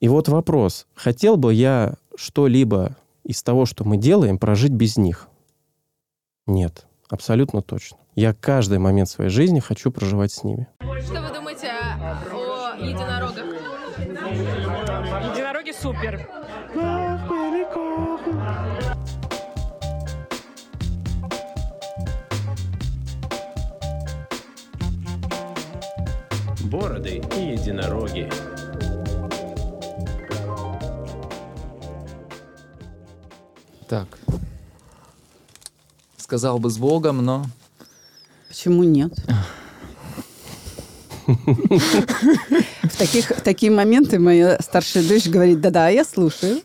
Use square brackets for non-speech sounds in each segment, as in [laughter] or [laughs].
И вот вопрос. Хотел бы я что-либо из того, что мы делаем, прожить без них? Нет, абсолютно точно. Я каждый момент своей жизни хочу проживать с ними. Что вы думаете о единорогах? Единороги супер. Бороды и единороги. Так. Сказал бы с Богом, но... Почему нет? В таких, в такие моменты моя старшая дочь говорит, да-да, я слушаю.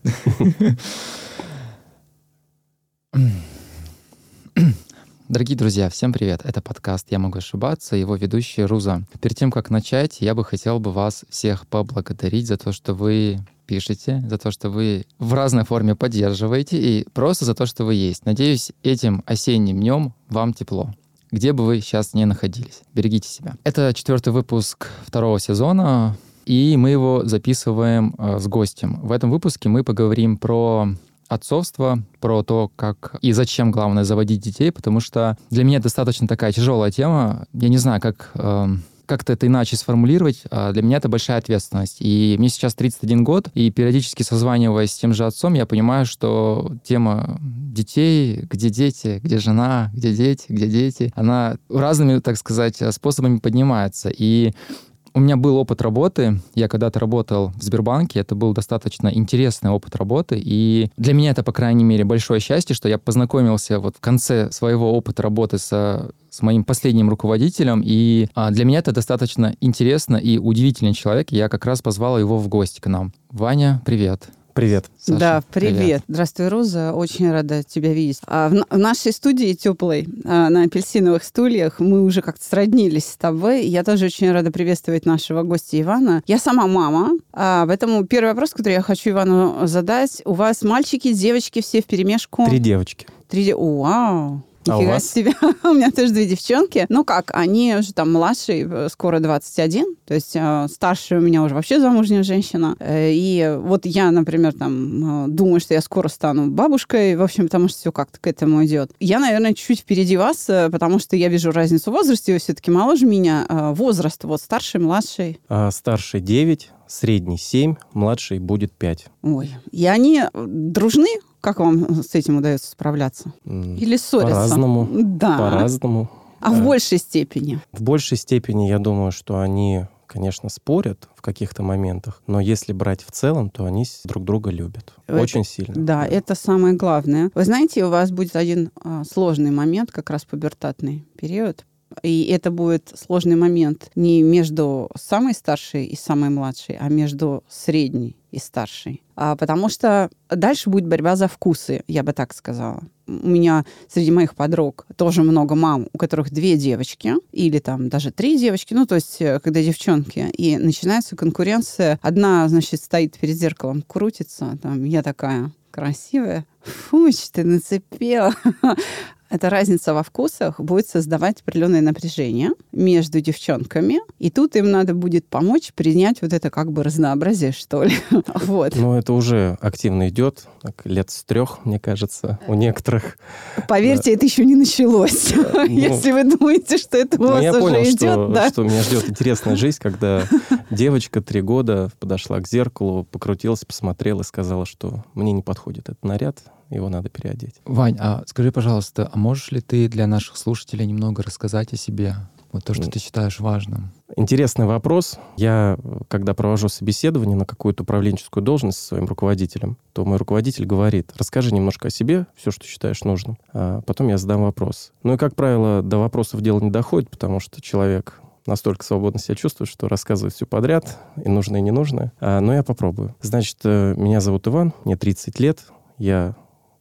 Дорогие друзья, всем привет. Это подкаст «Я могу ошибаться», его ведущий Руза. Перед тем, как начать, я бы хотел бы вас всех поблагодарить за то, что вы пишете, за то, что вы в разной форме поддерживаете и просто за то, что вы есть. Надеюсь, этим осенним днем вам тепло где бы вы сейчас не находились. Берегите себя. Это четвертый выпуск второго сезона, и мы его записываем э, с гостем. В этом выпуске мы поговорим про отцовство, про то, как и зачем главное заводить детей, потому что для меня достаточно такая тяжелая тема. Я не знаю, как э, как-то это иначе сформулировать, а для меня это большая ответственность. И мне сейчас 31 год, и периодически созваниваясь с тем же отцом, я понимаю, что тема детей, где дети, где жена, где дети, где дети, она разными, так сказать, способами поднимается. И у меня был опыт работы. Я когда-то работал в Сбербанке. Это был достаточно интересный опыт работы. И для меня это, по крайней мере, большое счастье, что я познакомился вот в конце своего опыта работы с, с моим последним руководителем. И а, для меня это достаточно интересно и удивительный человек. Я как раз позвал его в гости к нам. Ваня, привет. Привет. Саша, да, привет. привет. Здравствуй, Роза. Очень рада тебя видеть. А в, в нашей студии теплой, а, на апельсиновых стульях, мы уже как-то сроднились с тобой. Я тоже очень рада приветствовать нашего гостя Ивана. Я сама мама, а, поэтому первый вопрос, который я хочу Ивану задать. У вас мальчики, девочки, все в перемешку? Три девочки. Три девочки. Вау. А у вас? Себя. [laughs] у меня тоже две девчонки. Ну как, они уже там младший, э, скоро 21. То есть э, старшая у меня уже вообще замужняя женщина. Э, и вот я, например, там э, думаю, что я скоро стану бабушкой. В общем, потому что все как-то к этому идет. Я, наверное, чуть-чуть впереди вас, э, потому что я вижу разницу в возрасте. Вы все-таки моложе меня. Э, возраст вот старший, младший. А, старший 9, средний 7, младший будет 5. Ой. И они дружны? Как вам с этим удается справляться? Или ссорятся? По-разному. Да. По-разному. А в большей степени? В большей степени, я думаю, что они конечно, спорят в каких-то моментах, но если брать в целом, то они друг друга любят. Это, Очень сильно. Да, да, это самое главное. Вы знаете, у вас будет один а, сложный момент, как раз пубертатный период, и это будет сложный момент не между самой старшей и самой младшей, а между средней и старшей. А, потому что дальше будет борьба за вкусы, я бы так сказала. У меня среди моих подруг тоже много мам, у которых две девочки или там даже три девочки, ну, то есть э, когда девчонки, и начинается конкуренция. Одна, значит, стоит перед зеркалом, крутится, там, я такая красивая, фу, ты нацепила [laughs] эта разница во вкусах будет создавать определенное напряжение между девчонками, и тут им надо будет помочь принять вот это как бы разнообразие, что ли. [laughs] вот. Ну, это уже активно идет, так, лет с трех, мне кажется, у некоторых. Поверьте, это еще не началось. [laughs] Ну, Если вы думаете, что это у ну, вас я уже понял, идет, что, да. что меня ждет интересная жизнь, когда [laughs] девочка три года подошла к зеркалу, покрутилась, посмотрела и сказала, что мне не подходит этот наряд, его надо переодеть. Вань, а скажи, пожалуйста, а можешь ли ты для наших слушателей немного рассказать о себе? Вот то, что ты считаешь важным. Интересный вопрос. Я, когда провожу собеседование на какую-то управленческую должность со своим руководителем, то мой руководитель говорит, расскажи немножко о себе, все, что считаешь нужным, а потом я задам вопрос. Ну и, как правило, до вопросов дело не доходит, потому что человек настолько свободно себя чувствует, что рассказывает все подряд, и нужное, и ненужное. А, но я попробую. Значит, э, меня зовут Иван, мне 30 лет, я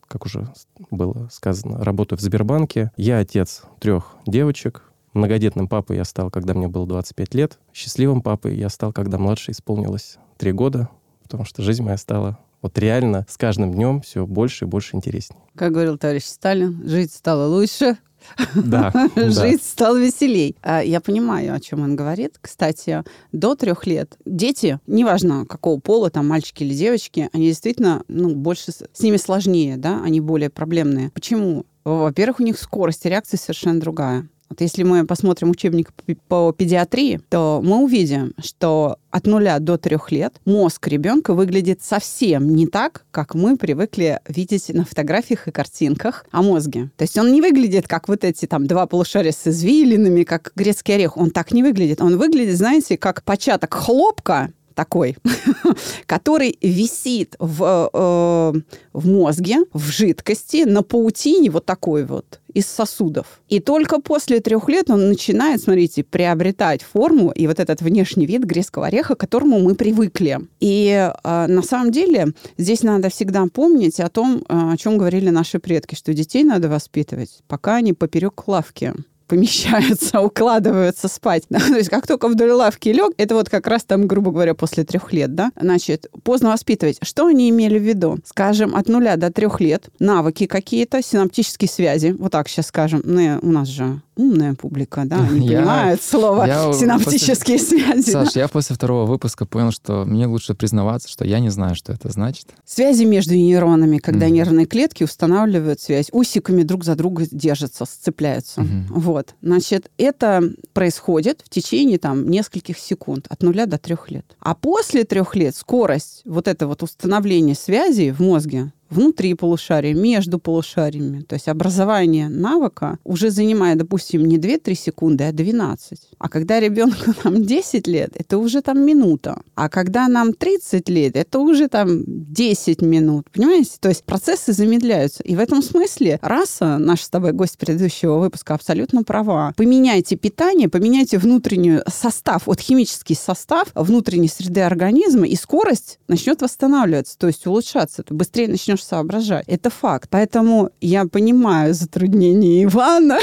как уже было сказано, работаю в Сбербанке. Я отец трех девочек. Многодетным папой я стал, когда мне было 25 лет. Счастливым папой я стал, когда младше исполнилось 3 года, потому что жизнь моя стала вот реально с каждым днем все больше и больше интереснее. Как говорил товарищ Сталин, жить стало лучше, [laughs] Да, да. Жизнь стала веселей. А, Я понимаю, о чем он говорит. Кстати, до трех лет дети, неважно какого пола, там мальчики или девочки, они действительно, ну, больше с ними сложнее, да, они более проблемные. Почему? Во-первых, у них скорость реакции совершенно другая. Вот если мы посмотрим учебник по- педиатрии, то мы увидим, что от нуля до трех лет мозг ребенка выглядит совсем не так, как мы привыкли видеть на фотографиях и картинках о мозге. То есть он не выглядит как вот эти там два полушария с извилинами, как грецкий орех. Он так не выглядит. Он выглядит, знаете, как початок хлопка, такой, [laughs] который висит в, э, в мозге, в жидкости, на паутине вот такой вот из сосудов. И только после трех лет он начинает, смотрите, приобретать форму и вот этот внешний вид грецкого ореха, к которому мы привыкли. И э, на самом деле здесь надо всегда помнить о том, э, о чем говорили наши предки, что детей надо воспитывать, пока они поперек лавки помещаются, [laughs] укладываются спать. [laughs] То есть как только вдоль лавки лег, это вот как раз там, грубо говоря, после трех лет, да, значит, поздно воспитывать. Что они имели в виду? Скажем, от нуля до трех лет навыки какие-то, синаптические связи, вот так сейчас скажем, ну, у нас же умная публика, да, они [laughs] Я- понимают слово я синаптические связи. да. Саш, я после второго выпуска понял, что мне лучше признаваться, что я не знаю, что это значит. Связи между нейронами, когда Мгм. нервные клетки устанавливают связь, усиками друг за друга держатся, сцепляются. Мгм. Вот, значит, это происходит в течение там нескольких секунд, от нуля до трех лет. А после трех лет скорость вот это вот установления связи в мозге внутри полушария, между полушариями, то есть образование навыка уже занимает, допустим, не 2-3 секунды, а 12. А когда ребенку [laughs] там 10 лет, это уже там минута. А когда нам 30 лет, это уже там 10 минут. Понимаете? То есть процессы замедляются. И в этом смысле раса, наш с тобой гость предыдущего выпуска, абсолютно права. Поменяйте питание, поменяйте внутренний состав, вот химический состав внутренней среды организма, и скорость начнет восстанавливаться, то есть улучшаться. Ты быстрее начнешь соображать. Это факт. Поэтому я понимаю затруднения Ивана.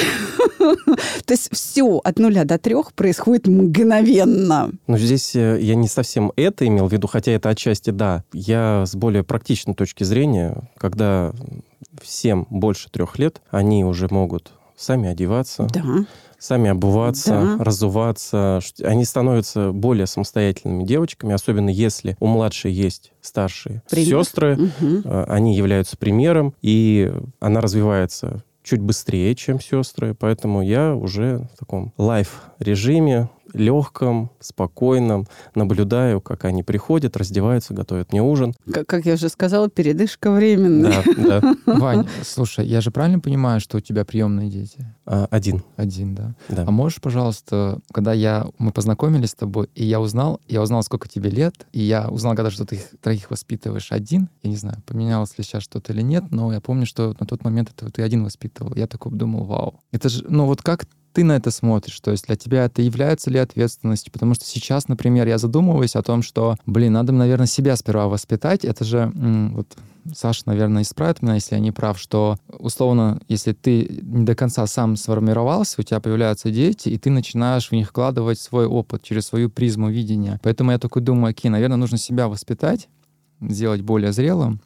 [laughs] То есть все от нуля до трех происходит мгновенно. Но здесь э, я не совсем это имел в виду, хотя это отчасти да. Я с более практичной точки зрения, когда всем больше трех лет, они уже могут сами одеваться, Да. Сами обуваться, Да. разуваться. Они становятся более самостоятельными девочками, особенно если у младшей есть старшие Пример. сестры. Э, Они являются примером, и она развивается чуть быстрее, чем сестры, поэтому я уже в таком лайф-режиме, легком, спокойном, наблюдаю, как они приходят, раздеваются, готовят мне ужин. Как, как я уже сказала, передышка временная. Да, да. [laughs] Вань, слушай, я же правильно понимаю, что у тебя приемные дети? А, Один, Один, да. да. А можешь, пожалуйста, когда я, мы познакомились с тобой, и я узнал, я узнал, сколько тебе лет, и я узнал, когда что ты их троих воспитываешь один, я не знаю, поменялось ли сейчас что-то или нет, но я помню, что на тот момент это ты один воспитывал. Я такой думал, вау. Это же, ну вот как ты на это смотришь? То есть для тебя это является ли ответственностью? Потому что сейчас, например, я задумываюсь о том, что, блин, надо, наверное, себя сперва воспитать. Это же, вот Саша, наверное, исправит меня, если я не прав, что, условно, если ты не до конца сам сформировался, у тебя появляются дети, и ты начинаешь в них вкладывать свой опыт через свою призму видения. Поэтому я такой думаю, окей, наверное, нужно себя воспитать, сделать более зрелым,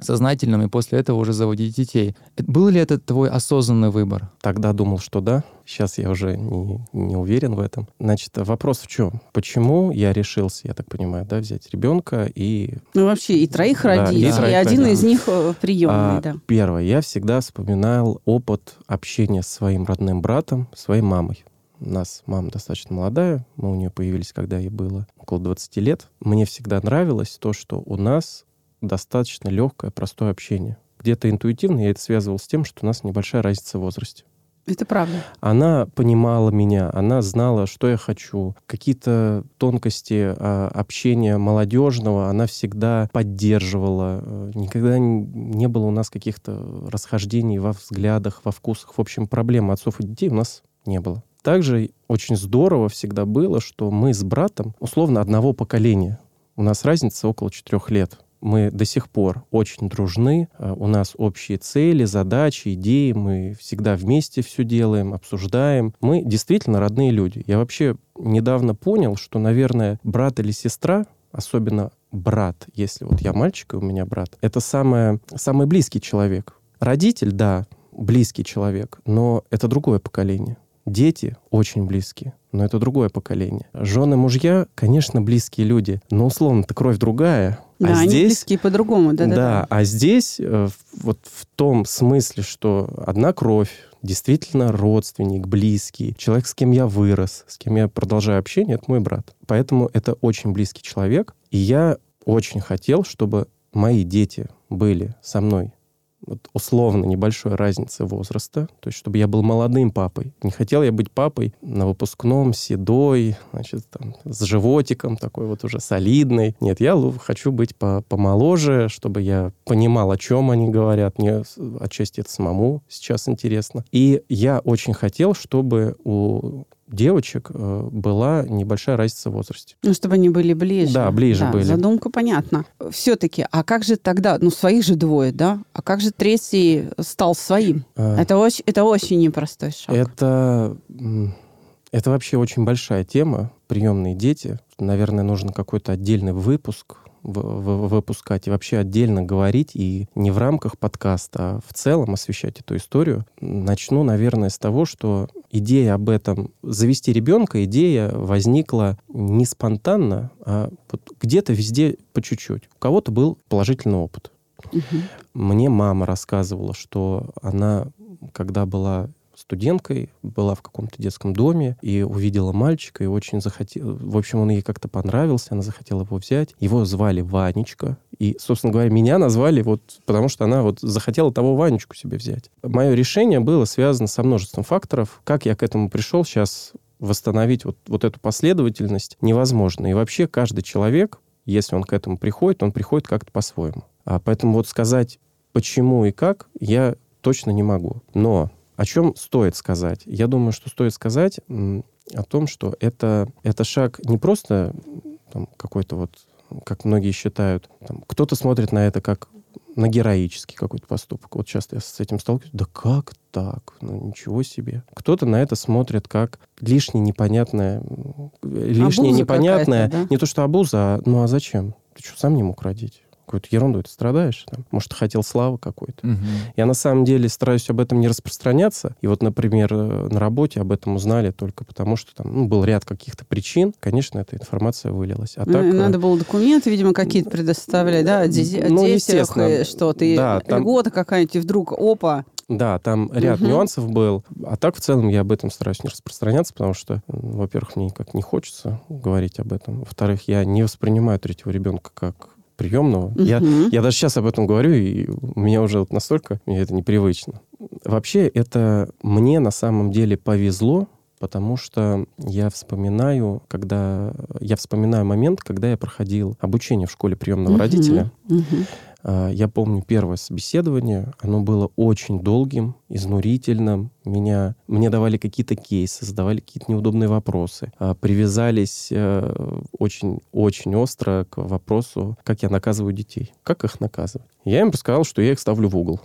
сознательным, и после этого уже заводить детей. Э, Был ли это твой осознанный выбор? Тогда думал, что да. Сейчас я уже не, не уверен в этом. Значит, вопрос в чем? Почему я решился, я так понимаю, да, взять ребенка и Ну, вообще, и троих Да, родить, и и, троих один родить. из них э, приемный, А, да. Первое, я всегда вспоминал опыт общения с своим родным братом, своей мамой. У нас мама достаточно молодая, мы у нее появились, когда ей было около 20 лет. Мне всегда нравилось то, что у нас достаточно легкое, простое общение. Где-то интуитивно я это связывал с тем, что у нас небольшая разница в возрасте. Это правда. Она понимала меня, она знала, что я хочу. Какие-то тонкости а, общения молодежного она всегда поддерживала. Никогда не было у нас каких-то расхождений во взглядах, во вкусах. В общем, проблем отцов и детей у нас не было. Также очень здорово всегда было, что мы с братом условно одного поколения. У нас разница около четырех лет. Мы до сих пор очень дружны, э, у нас общие цели, задачи, идеи, мы всегда вместе все делаем, обсуждаем. Мы действительно родные люди. Я вообще недавно понял, что, наверное, брат или сестра, особенно брат, если вот я мальчик и у меня брат, это самое, самый близкий человек. Родитель, да, близкий человек, но это другое поколение. Дети очень близкие, но это другое поколение. Жены, мужья, конечно, близкие люди, но условно-то кровь другая. Да, а они здесь близкие по-другому, да, да, да, а здесь э, вот в том смысле, что одна кровь, действительно родственник, близкий, человек, с кем я вырос, с кем я продолжаю общение, это мой брат. Поэтому это очень близкий человек, и я очень хотел, чтобы мои дети были со мной вот условно небольшой разницы возраста, то есть чтобы я был молодым папой. Не хотел я быть папой на выпускном, седой, значит, там, с животиком такой вот уже солидный. Нет, я хочу быть по помоложе, чтобы я понимал, о чем они говорят. Мне отчасти это самому сейчас интересно. И я очень хотел, чтобы у девочек э, была небольшая разница в возрасте. Ну, чтобы они были ближе. Да, ближе были. Задумка понятна. Все-таки, а как же тогда, ну, своих же двое, да? А как же третий стал своим? Э, Это очень, это очень непростой шаг. Это, это вообще очень большая тема, приемные дети. Наверное, нужно какой-то отдельный выпуск выпускать и вообще отдельно говорить, и не в рамках подкаста, а в целом освещать эту историю. Начну, наверное, с того, что идея об этом, завести ребенка, идея возникла не спонтанно, а вот где-то везде по чуть-чуть. У кого-то был положительный опыт. Мгм. Мне мама рассказывала, что она, когда была студенткой, была в каком-то детском доме и увидела мальчика, и очень захотела... В общем, он ей как-то понравился, она захотела его взять. Его звали Ванечка. И, собственно говоря, меня назвали вот потому, что она вот захотела того Ванечку себе взять. Мое решение было связано со множеством факторов. Как я к этому пришел, сейчас восстановить вот, вот эту последовательность невозможно. И вообще каждый человек, если он к этому приходит, он приходит как-то по-своему. А поэтому вот сказать, почему и как, я точно не могу. Но о чем стоит сказать? Я думаю, что стоит сказать о том, что это, это шаг не просто там, какой-то вот, как многие считают, там, кто-то смотрит на это как на героический какой-то поступок. Вот часто я с этим сталкиваюсь. Да как так? Ну, ничего себе. Кто-то на это смотрит как лишнее непонятное, лишнее Абуза непонятное. да? Не то, что абуза, а ну а зачем? Ты что, сам не мог родить? Какую-то ерунду ты страдаешь? Там? Может, хотел славы какой-то? Мгм. Я на самом деле стараюсь об этом не распространяться. И вот, например, э, на работе об этом узнали только потому, что там ну, был ряд каких-то причин. Конечно, эта информация вылилась. А Ну, так... э, Надо было документы, видимо, какие-то предоставлять, да, о о Ну, детях, что-то, и Да, там- льгота какая-нибудь, и вдруг, опа, Да, там ряд Мгм. нюансов был. А так, в целом, я об этом стараюсь не распространяться, потому что, во-первых, мне никак не хочется говорить об этом. Во-вторых, я не воспринимаю третьего ребенка как приемного. Я, Мгм. я даже сейчас об этом говорю, и у меня уже вот настолько мне это непривычно. Вообще, это мне на самом деле повезло, потому что я вспоминаю, когда я вспоминаю момент, когда я проходил обучение в школе приемного Мгм. родителя. Мгм. А, Я помню первое собеседование, оно было очень долгим, изнурительным. Меня, мне давали какие-то кейсы, задавали какие-то неудобные вопросы, а, привязались э, очень-очень остро к вопросу, как я наказываю детей, как их наказывать. Я им рассказал, что я их ставлю в угол.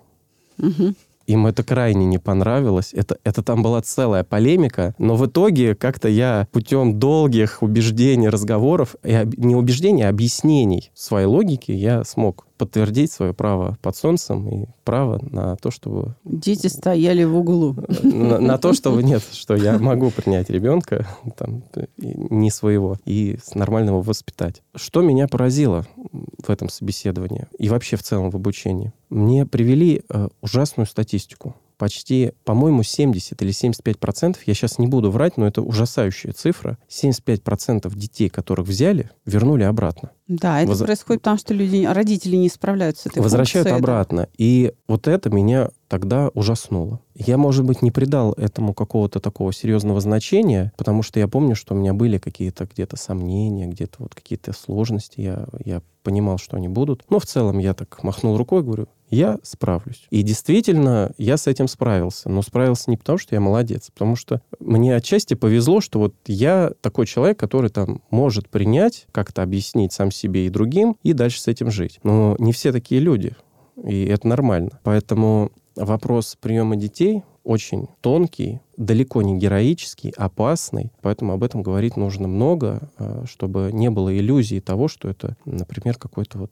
Мгм. Им это крайне не понравилось. Это, это там была целая полемика. Но в итоге как-то я путем долгих убеждений, разговоров, и не убеждений, а объяснений своей логики я смог подтвердить свое право под солнцем и право на то, чтобы... Дети стояли в углу. На, на то, что нет, что я могу принять ребенка там, не своего и нормально его воспитать. Что меня поразило в этом собеседовании и вообще в целом в обучении? Мне привели э, ужасную статистику. Почти, по-моему, 70 или 75 процентов, я сейчас не буду врать, но это ужасающая цифра, 75 процентов детей, которых взяли, вернули обратно. Да, это Воз- происходит потому, что люди, родители не справляются с этой Возвращают функцией, да. обратно. И вот это меня тогда ужаснуло. Я, может быть, не придал этому какого-то такого серьезного значения, потому что я помню, что у меня были какие-то где-то сомнения, где-то вот какие-то сложности. Я, я понимал, что они будут. Но в целом я так махнул рукой, говорю, я справлюсь. И действительно, я с этим справился. Но справился не потому, что я молодец, потому что мне отчасти повезло, что вот я такой человек, который там может принять, как-то объяснить сам себе и другим, и дальше с этим жить. Но не все такие люди, и это нормально. Поэтому вопрос приема детей очень тонкий, далеко не героический, опасный. Поэтому об этом говорить нужно много, э, чтобы не было иллюзии того, что это, например, какой-то вот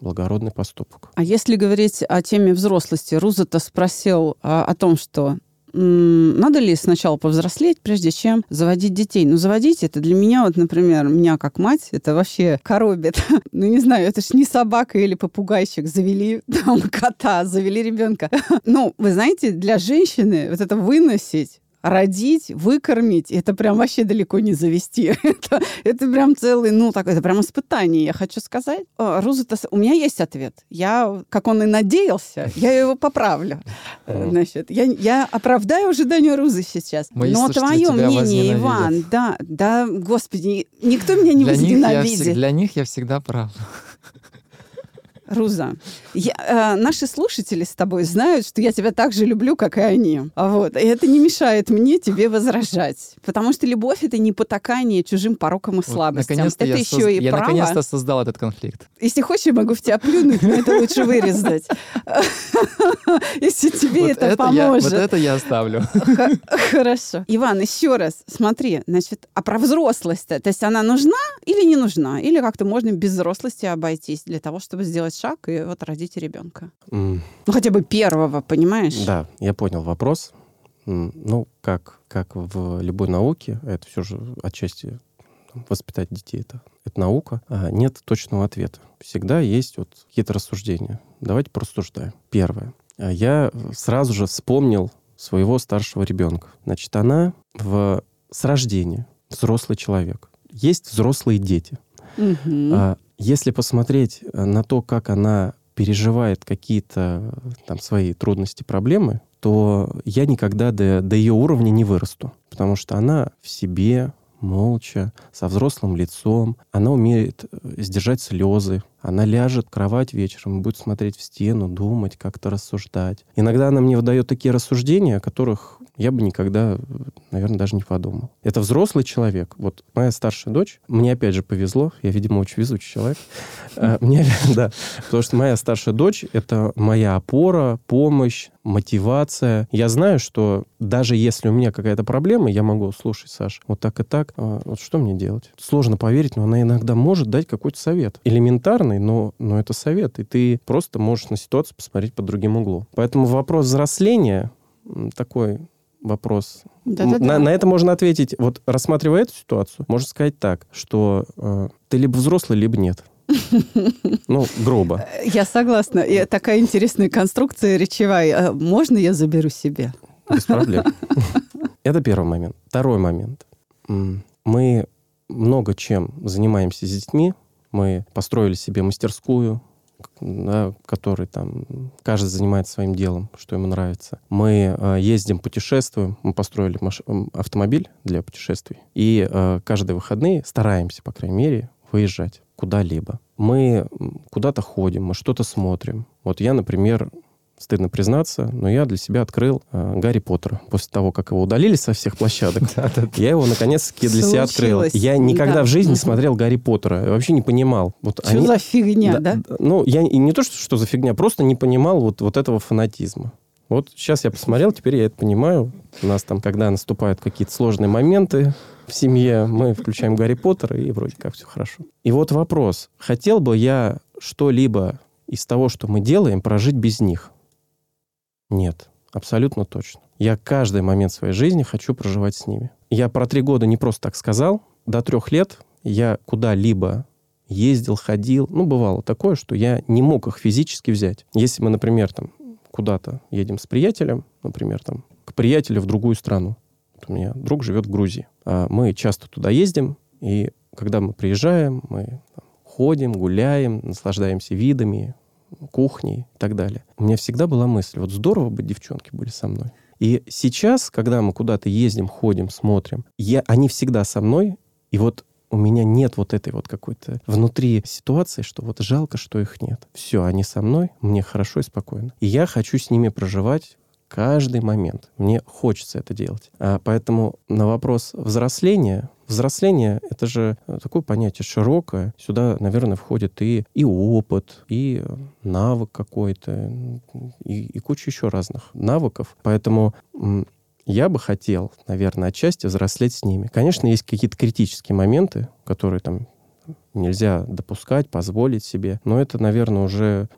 благородный поступок. А если говорить о теме взрослости, Руза-то спросил а, о том, что надо ли сначала повзрослеть, прежде чем заводить детей? Ну, заводить это для меня, вот, например, меня как мать, это вообще коробит. [laughs] ну, не знаю, это ж не собака или попугайчик. Завели там [laughs] кота, завели ребенка. [laughs] ну, вы знаете, для женщины вот это выносить родить, выкормить, это прям вообще далеко не завести. [laughs] это, это прям целый, ну, так, это прям испытание, я хочу сказать. О, Руза, у меня есть ответ. Я, как он и надеялся, я его поправлю. [laughs] Значит, я, я оправдаю ожидания Рузы сейчас. Мои Но твое мнение. Иван, да, да, господи, никто меня не для, них я возненавидит. для них я всегда прав. [laughs] Руза, я- э, наши слушатели с тобой знают, что я тебя так же люблю, как и они. Вот. И это не мешает мне тебе возражать. Потому что любовь — это не потакание чужим порокам и Вот слабостям. наконец-то это я еще соз- и я право. наконец-то создал этот конфликт. Если хочешь, я могу в тебя плюнуть, но это лучше вырезать. [laughs] Если тебе Вот это я, поможет. вот это я оставлю. [laughs] Хорошо. Иван, еще раз, смотри, значит, а про взрослость-то, то есть она нужна или не нужна? Или как-то можно без взрослости обойтись для того, чтобы сделать шаг и вот родить ребенка? М, Ну, хотя бы первого, понимаешь? Да, я понял вопрос. Ну, как, как в любой науке, это все же отчасти воспитать детей это, это наука, а нет точного ответа. Всегда есть вот какие-то рассуждения. Давайте порассуждаем. Первое. А Я сразу же вспомнил своего старшего ребенка. Значит, она в, с рождения взрослый человек. Есть взрослые дети. Мгм. А Если посмотреть э, на то, как она переживает какие-то э, там свои трудности, проблемы, то я никогда до, до ее уровня не вырасту. Потому что она в себе, молча, со взрослым лицом. Она умеет э, сдержать слезы. Она ляжет в кровать вечером будет смотреть в стену, думать, как-то рассуждать. Иногда она мне выдает такие рассуждения, о которых я бы никогда, наверное, даже не подумал. Это взрослый человек. Вот моя старшая дочь, мне опять же повезло, я, видимо, очень везучий человек. А, [laughs] Мне, да, потому что моя старшая дочь — это моя опора, помощь, мотивация. Я знаю, что даже если у меня какая-то проблема, я могу, слушай, Саш, вот так и так, а, вот что мне делать? Сложно поверить, но она иногда может дать какой-то совет. Элементарный, но, но это совет. И ты просто можешь на ситуацию посмотреть под другим углом. Поэтому вопрос взросления такой вопрос. Да-да-да. На, на это можно ответить, вот рассматривая эту ситуацию, можно сказать так, что э, ты либо взрослый, либо нет. [laughs] Ну, грубо. Я согласна. И такая интересная конструкция речевая. А Можно я заберу себе? Без проблем. [laughs] Это первый момент. Второй момент. Мы много чем занимаемся с детьми. Мы построили себе мастерскую, да, в которой там каждый занимается своим делом, что ему нравится. Мы э, ездим, путешествуем. Мы построили маш- автомобиль для путешествий. И э, каждые выходные стараемся, по крайней мере, выезжать куда-либо. Мы куда-то ходим, мы что-то смотрим. Вот я, например, стыдно признаться, но я для себя открыл э, Гарри Поттера. После того, как его удалили со всех площадок, [laughs] я его наконец-таки для себя открыл. Я никогда Да. в жизни не смотрел Гарри Поттера. Я вообще не понимал. Что за фигня, да? Ну, я не то, что, что за фигня, просто не понимал вот, вот этого фанатизма. Вот сейчас я посмотрел, теперь я это понимаю. У нас там, когда наступают какие-то сложные моменты в семье, мы включаем Гарри Поттера, и вроде как все хорошо. И вот вопрос. Хотел бы я что-либо из того, что мы делаем, прожить без них? Нет, абсолютно точно. Я каждый момент своей жизни хочу проживать с ними. Я про три года не просто так сказал. До трех лет я куда-либо ездил, ходил. Ну, бывало такое, что я не мог их физически взять. Если мы, например, там куда-то едем с приятелем, например, там к приятелю в другую страну. Вот у меня друг живет в Грузии. А мы часто туда ездим, и когда мы приезжаем, мы там ходим, гуляем, наслаждаемся видами, кухней и так далее. У меня всегда была мысль, вот здорово бы девчонки были со мной. И сейчас, когда мы куда-то ездим, ходим, смотрим, я, они всегда со мной, и вот у меня нет вот этой вот какой-то внутри ситуации, что вот жалко, что их нет. Все, они со мной, мне хорошо и спокойно. И я хочу с ними проживать каждый момент. Мне хочется это делать. А поэтому на вопрос взросления, взросление — это же э, такое понятие широкое. Сюда, наверное, входит и, и опыт, и э, навык какой-то, и, и куча еще разных навыков. Поэтому я бы хотел, наверное, отчасти взрослеть с ними. Конечно, есть какие-то критические моменты, которые там нельзя допускать, позволить себе. Но это, наверное, уже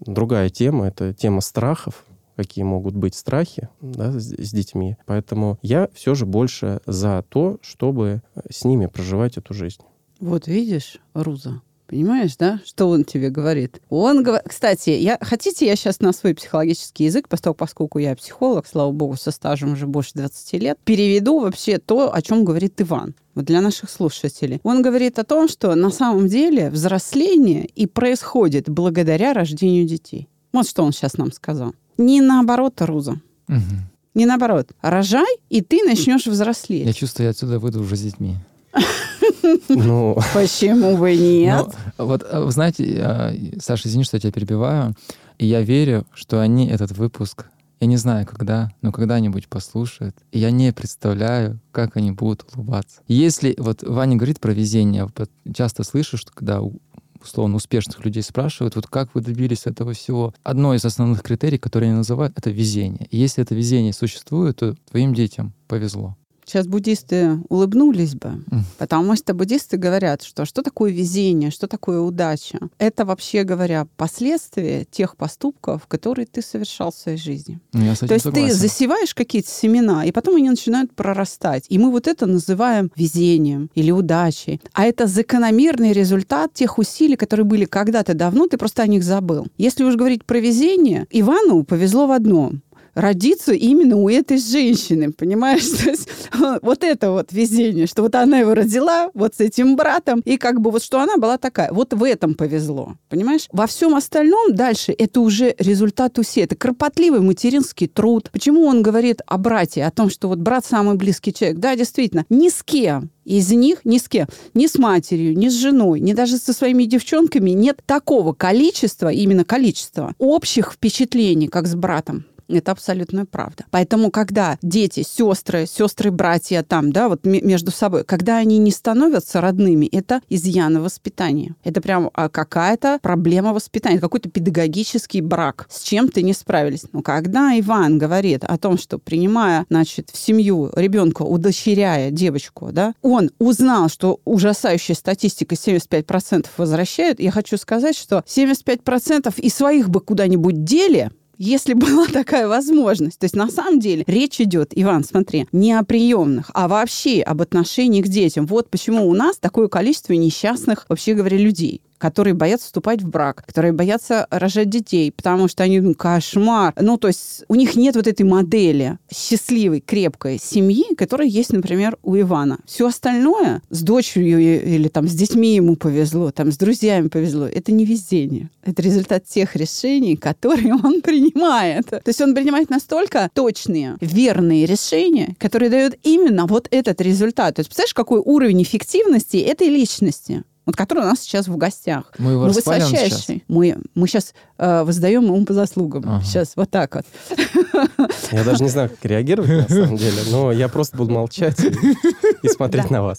другая тема. Это тема страхов, какие могут быть страхи да, с, с детьми. Поэтому я все же больше за то, чтобы с ними проживать эту жизнь. Вот видишь, Руза, Понимаешь, да, что он тебе говорит? Он говорит... Кстати, я... хотите, я сейчас на свой психологический язык, поскольку я психолог, слава богу, со стажем уже больше 20 лет, переведу вообще то, о чем говорит Иван. Вот для наших слушателей. Он говорит о том, что на самом деле взросление и происходит благодаря рождению детей. Вот что он сейчас нам сказал. Не наоборот, Руза. Мгм. Не наоборот. Рожай, и ты начнешь взрослеть. Я чувствую, я отсюда выйду уже с детьми. [laughs] Ну, Почему бы нет? Но вот, вы знаете, Саша, извини, что я тебя перебиваю, и я верю, что они этот выпуск, я не знаю, когда, но когда-нибудь послушают, и я не представляю, как они будут улыбаться. Если вот Ваня говорит про везение, вот часто слышу, что когда у- условно успешных людей спрашивают, вот как вы добились этого всего. Одно из основных критерий, которые они называют, это везение. И если это везение существует, то твоим детям повезло. Сейчас буддисты улыбнулись бы, потому что буддисты говорят, что что такое везение, что такое удача. Это, вообще говоря, последствия тех поступков, которые ты совершал в своей жизни. Ну, я с этим То есть согласен. ты засеваешь какие-то семена, и потом они начинают прорастать. И мы вот это называем везением или удачей. А это закономерный результат тех усилий, которые были когда-то давно, ты просто о них забыл. Если уж говорить про везение, Ивану повезло в одном родиться именно у этой женщины, понимаешь? [laughs] То есть вот это вот везение, что вот она его родила вот с этим братом, и как бы вот что она была такая. Вот в этом повезло, понимаешь? Во всем остальном дальше это уже результат усилий. Это кропотливый материнский труд. Почему он говорит о брате, о том, что вот брат самый близкий человек? Да, действительно, ни с кем из них ни с кем, ни с матерью, ни с женой, ни даже со своими девчонками нет такого количества, именно количества, общих впечатлений, как с братом. Это абсолютная правда. Поэтому, когда дети, сестры, сестры, братья там, да, вот ме- между собой, когда они не становятся родными, это изъяны воспитания. Это прям а, какая-то проблема воспитания, какой-то педагогический брак. С чем-то не справились. Но когда Иван говорит о том, что принимая, значит, в семью ребенка, удочеряя девочку, да, он узнал, что ужасающая статистика 75% возвращают, я хочу сказать, что 75% и своих бы куда-нибудь дели, если была [laughs] такая возможность. То есть на самом деле речь идет, Иван, смотри, не о приемных, а вообще об отношении к детям. Вот почему у нас такое количество несчастных, вообще говоря, людей которые боятся вступать в брак, которые боятся рожать детей, потому что они, ну, кошмар. Ну, то есть у них нет вот этой модели счастливой, крепкой семьи, которая есть, например, у Ивана. Все остальное с дочерью или там с детьми ему повезло, там с друзьями повезло. Это не везение. Это результат тех решений, которые он [laughs] принимает. То есть он принимает настолько точные, верные решения, которые дают именно вот этот результат. То есть представляешь, какой уровень эффективности этой личности? Вот который у нас сейчас в гостях. Мы его Ну, распалим сейчас? высочайший. Мы, мы сейчас э, воздаем ему по заслугам. Ага. Сейчас вот так вот. я даже не знаю, как реагировать на самом [laughs] деле, но я просто буду молчать и, и смотреть Да. на вас.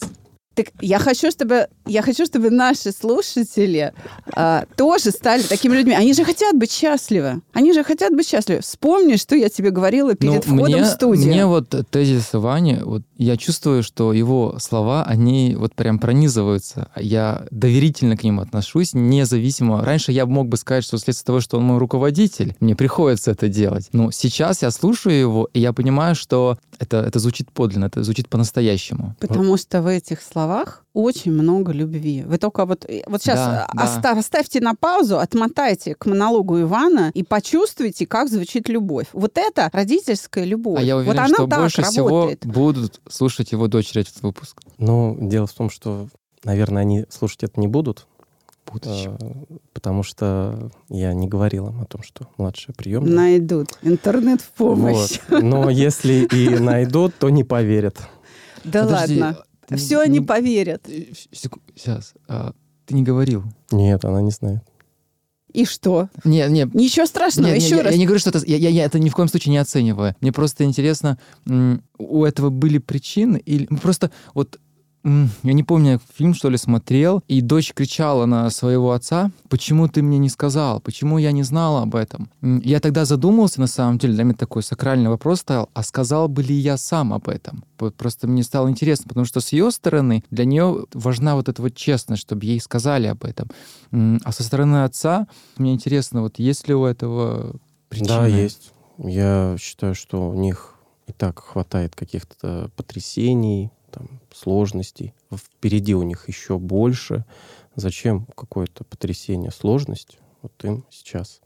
Так я хочу, чтобы, я хочу, чтобы наши слушатели а, тоже стали такими людьми. Они же хотят быть счастливы. Они же хотят быть счастливы. Вспомни, что я тебе говорила перед Ну, входом мне, в студию. Мне вот тезис Вани, вот я чувствую, что его слова, они вот прям пронизываются. Я доверительно к ним отношусь, независимо. Раньше я мог бы сказать, что вследствие того, что он мой руководитель, мне приходится это делать. Но сейчас я слушаю его, и я понимаю, что это, это звучит подлинно, это звучит по-настоящему. Потому что в этих словах очень много любви. Вы только вот, э, вот сейчас Да, да. оста- оставьте на паузу, отмотайте к монологу Ивана и почувствуйте, как звучит любовь. Вот это родительская любовь. А я уверен, вот она что так больше работает. всего будут слушать его дочери этот выпуск. Но дело в том, что, наверное, они слушать это не будут, Будущем. э, потому что я не говорил им о том, что младшая приемная. Найдут. Интернет в помощь. Вот. Но если и [laughs] найдут, то не поверят. Да Подожди, ладно. Ты Все не- они поверят. Сейчас. а, ты не говорил. Нет, она не знает. И что? Не, не, Ничего страшного. Нет, нет, Еще я, раз. я не говорю, что это... Я, я- я это ни в коем случае не оцениваю. Мне просто интересно, у этого были причины? Или просто вот я не помню, фильм, что ли, смотрел, и дочь кричала на своего отца, почему ты мне не сказал, почему я не знала об этом. Я тогда задумался, на самом деле, для меня такой сакральный вопрос стоял, а сказал бы ли я сам об этом? Просто мне стало интересно, потому что с ее стороны для нее важна вот эта вот честность, чтобы ей сказали об этом. А со стороны отца, мне интересно, вот есть ли у этого причины? Да, есть. Я считаю, что у них и так хватает каких-то потрясений, там, сложностей. Впереди у них еще больше. Зачем какое-то потрясение, сложность? Вот им сейчас.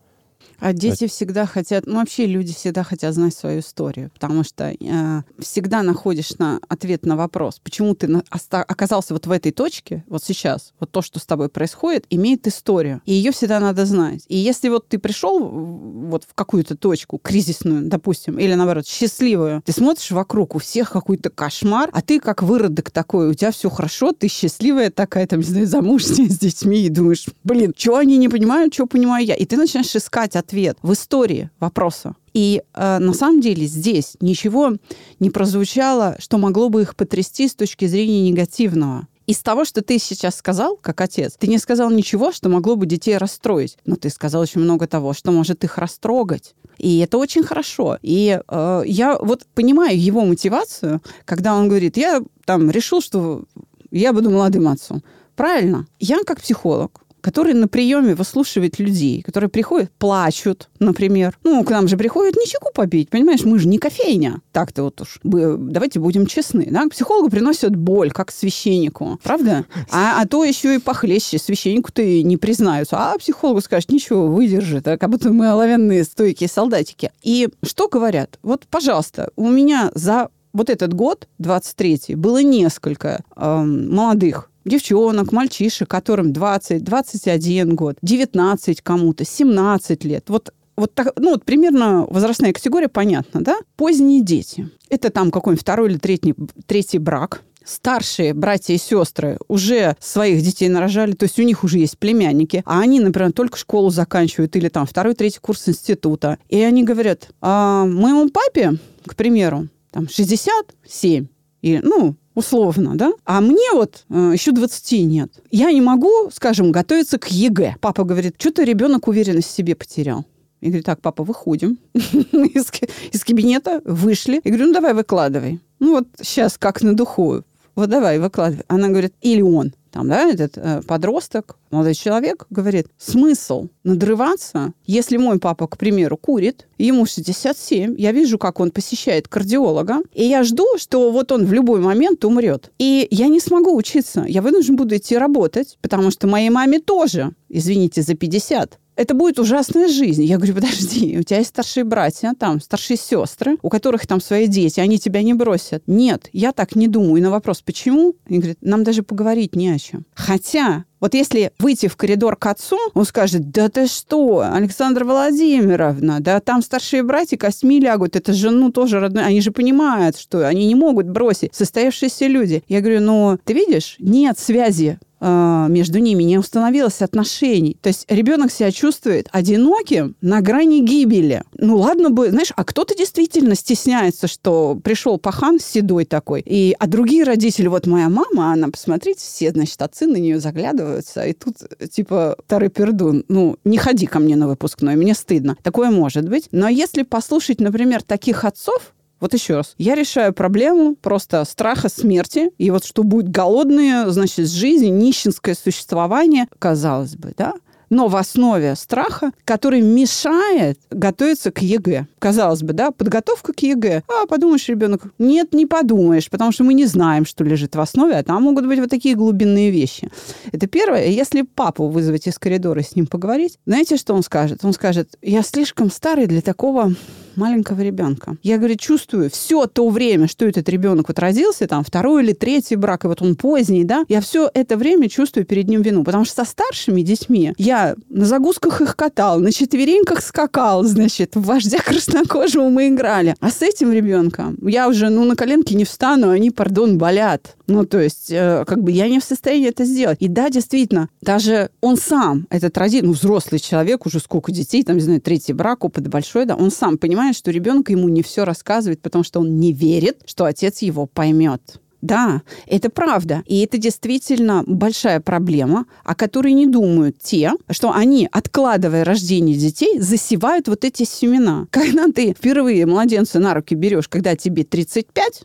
А дети всегда хотят, ну вообще люди всегда хотят знать свою историю, потому что э, всегда находишь на ответ на вопрос, почему ты на- оста- оказался вот в этой точке, вот сейчас, вот то, что с тобой происходит, имеет историю, и ее всегда надо знать. И если вот ты пришел вот в какую-то точку кризисную, допустим, или наоборот счастливую, ты смотришь вокруг, у всех какой-то кошмар, а ты как выродок такой, у тебя все хорошо, ты счастливая такая, там, не знаю, замужняя с детьми, и думаешь, блин, что они не понимают, что понимаю я. И ты начинаешь искать ответ в истории вопроса. И э, на самом деле здесь ничего не прозвучало, что могло бы их потрясти с точки зрения негативного. Из того, что ты сейчас сказал, как отец, ты не сказал ничего, что могло бы детей расстроить. Но ты сказал очень много того, что может их растрогать. И это очень хорошо. И э, я вот понимаю его мотивацию, когда он говорит, я там решил, что я буду молодым отцом. Правильно. Я как психолог, который на приеме выслушивает людей, которые приходят, плачут, например. Ну, к нам же приходят не чеку побить, понимаешь, мы же не кофейня. Так-то вот уж, давайте будем честны. Да? Психологу приносят боль, как священнику, правда? А, а то еще и похлеще. Священнику-то и не признаются. А психологу скажут, ничего, выдержит. А как будто мы оловянные стойкие солдатики. И что говорят? Вот, пожалуйста, у меня за вот этот год, 23-й, было несколько эм, молодых девчонок, мальчишек, которым 20, 21 год, 19 кому-то, 17 лет. Вот вот так, ну, вот примерно возрастная категория, понятно, да? Поздние дети. Это там какой-нибудь второй или третий, третий брак. Старшие братья и сестры уже своих детей нарожали, то есть у них уже есть племянники, а они, например, только школу заканчивают или там второй, третий курс института. И они говорят, а моему папе, к примеру, там 67, и, ну, условно, да? А мне вот э, еще 20 нет. Я не могу, скажем, готовиться к ЕГЭ. Папа говорит, что-то ребенок уверенность в себе потерял. Я говорю, так, папа, выходим [laughs] из, кабинета, вышли. Я говорю, ну давай выкладывай. Ну вот сейчас как на духу. Вот давай, выкладывай. Она говорит, или он. Там, да, этот э, подросток, молодой человек, говорит, смысл надрываться, если мой папа, к примеру, курит, ему 67, я вижу, как он посещает кардиолога, и я жду, что вот он в любой момент умрет. И я не смогу учиться, я вынужден буду идти работать, потому что моей маме тоже, извините, за 50 это будет ужасная жизнь. Я говорю, подожди, у тебя есть старшие братья, там, старшие сестры, у которых там свои дети, они тебя не бросят. Нет, я так не думаю. И на вопрос, почему? Он говорит, нам даже поговорить не о чем. Хотя вот если выйти в коридор к отцу, он скажет, да ты что, Александра Владимировна, да там старшие братья костьми лягут, это жену тоже родной, они же понимают, что они не могут бросить, состоявшиеся люди. Я говорю, ну, ты видишь, нет связи э, между ними, не установилось отношений. То есть ребенок себя чувствует одиноким на грани гибели. Ну ладно бы, знаешь, а кто-то действительно стесняется, что пришел пахан седой такой, и, а другие родители, вот моя мама, она, посмотрите, все, значит, отцы на нее заглядываются, и тут, типа, старый пердун, ну, не ходи ко мне на выпускной, мне стыдно. Такое может быть. Но если послушать, например, таких отцов, вот еще раз. Я решаю проблему просто страха смерти. И вот что будет голодные, значит, жизнь, нищенское существование, казалось бы, да? Но в основе страха, который мешает готовиться к ЕГЭ. Казалось бы, да, подготовка к ЕГЭ. А, подумаешь, ребенок, нет, не подумаешь, потому что мы не знаем, что лежит в основе, а там могут быть вот такие глубинные вещи. Это первое. Если папу вызвать из коридора и с ним поговорить, знаете, что он скажет? Он скажет, я слишком старый для такого маленького ребенка. Я, говорю, чувствую все то время, что этот ребенок вот родился, там, второй или третий брак, и вот он поздний, да, я все это время чувствую перед ним вину. Потому что со старшими детьми я на загузках их катал, на четвереньках скакал, значит, в вождя краснокожего мы играли. А с этим ребенком я уже, ну, на коленки не встану, они, пардон, болят. Ну, то есть, э, как бы я не в состоянии это сделать. И да, действительно, даже он сам, этот родитель, ну, взрослый человек, уже сколько детей, там, не знаю, третий брак, опыт большой, да, он сам понимает, что ребенок ему не все рассказывает, потому что он не верит, что отец его поймет. Да, это правда. И это действительно большая проблема, о которой не думают те, что они, откладывая рождение детей, засевают вот эти семена. Когда ты впервые младенца на руки берешь, когда тебе 35,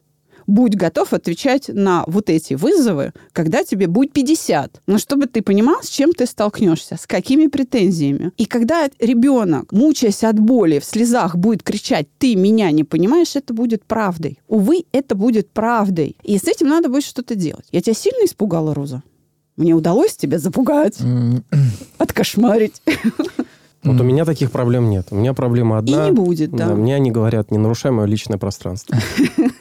будь готов отвечать на вот эти вызовы, когда тебе будет 50. Но чтобы ты понимал, с чем ты столкнешься, с какими претензиями. И когда ребенок, мучаясь от боли, в слезах будет кричать «ты меня не понимаешь», это будет правдой. Увы, это будет правдой. И с этим надо будет что-то делать. Я тебя сильно испугала, Роза? Мне удалось тебя запугать, откошмарить. Вот у меня таких проблем нет. У меня проблема одна. И не будет, да. Мне они говорят, не нарушай мое личное пространство. [laughs]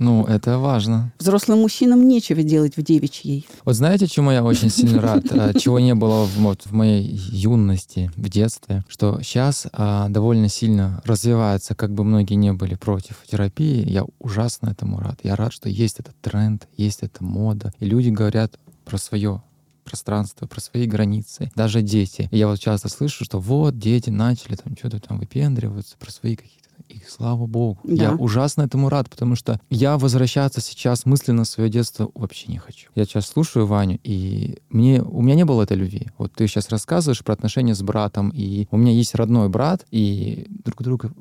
Ну, это важно. Взрослым мужчинам нечего делать в девичьей. Вот знаете, чему я очень сильно [laughs] рад? А, чего не было в, вот, в моей юности, в детстве? Что сейчас а, довольно сильно развивается, как бы многие не были против терапии, я ужасно этому рад. Я рад, что есть этот тренд, есть эта мода, и люди говорят про свое пространство, про свои границы, даже дети. И я вот часто слышу, что вот дети начали там что-то там выпендриваться про свои какие-то и слава богу. Да. Я ужасно этому рад, потому что я возвращаться сейчас мысленно в свое детство вообще не хочу. Я сейчас слушаю Ваню, и мне, у меня не было этой любви. Вот ты сейчас рассказываешь про отношения с братом, и у меня есть родной брат, и друг друга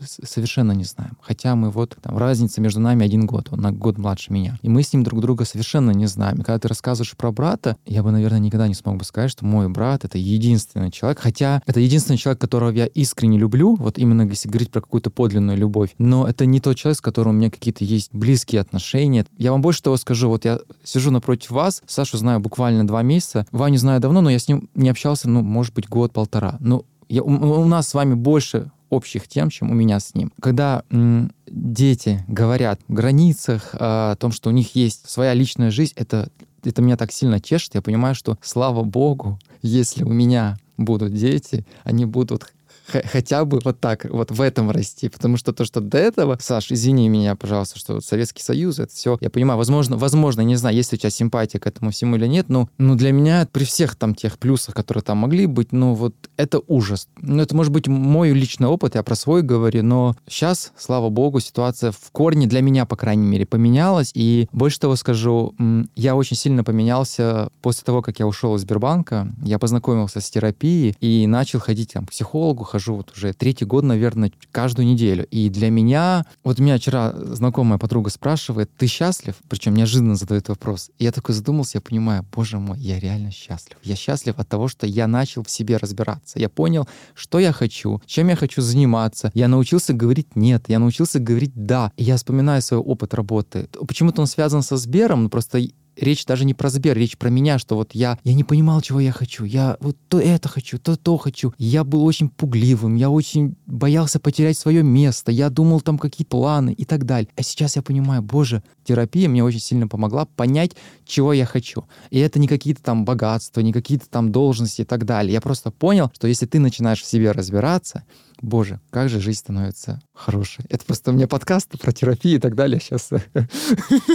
совершенно не знаем. Хотя мы вот, там, разница между нами один год, он на год младше меня. И мы с ним друг друга совершенно не знаем. И когда ты рассказываешь про брата, я бы, наверное, никогда не смог бы сказать, что мой брат — это единственный человек. Хотя это единственный человек, которого я искренне люблю, вот именно если говорить про какую-то подлинную любовь. Но это не тот человек, с которым у меня какие-то есть близкие отношения. Я вам больше того скажу. Вот я сижу напротив вас, Сашу знаю буквально два месяца, Ваню знаю давно, но я с ним не общался, ну, может быть, год-полтора. Ну, я, у, у нас с вами больше общих тем, чем у меня с ним. Когда м, дети говорят о границах, о том, что у них есть своя личная жизнь, это, это меня так сильно тешит. Я понимаю, что, слава богу, если у меня будут дети, они будут хотя бы вот так, вот в этом расти. Потому что то, что до этого, Саш, извини меня, пожалуйста, что вот Советский Союз, это все, я понимаю, возможно, возможно, не знаю, есть у тебя симпатия к этому всему или нет, но, ну, для меня при всех там тех плюсах, которые там могли быть, ну, вот это ужас. Ну, это может быть мой личный опыт, я про свой говорю, но сейчас, слава богу, ситуация в корне для меня, по крайней мере, поменялась, и больше того скажу, я очень сильно поменялся после того, как я ушел из Сбербанка, я познакомился с терапией и начал ходить там, к психологу, хожу вот уже третий год, наверное, каждую неделю. И для меня, вот меня вчера знакомая подруга спрашивает, ты счастлив? Причем неожиданно задает вопрос. И я такой задумался, я понимаю, боже мой, я реально счастлив. Я счастлив от того, что я начал в себе разбираться. Я понял, что я хочу, чем я хочу заниматься. Я научился говорить нет, я научился говорить да. И я вспоминаю свой опыт работы. Почему-то он связан со Сбером, но просто речь даже не про Сбер, речь про меня, что вот я, я не понимал, чего я хочу. Я вот то это хочу, то то хочу. Я был очень пугливым, я очень боялся потерять свое место, я думал там какие планы и так далее. А сейчас я понимаю, боже, терапия мне очень сильно помогла понять, чего я хочу. И это не какие-то там богатства, не какие-то там должности и так далее. Я просто понял, что если ты начинаешь в себе разбираться, Боже, как же жизнь становится хорошей. Это просто у меня подкаст про терапию и так далее сейчас.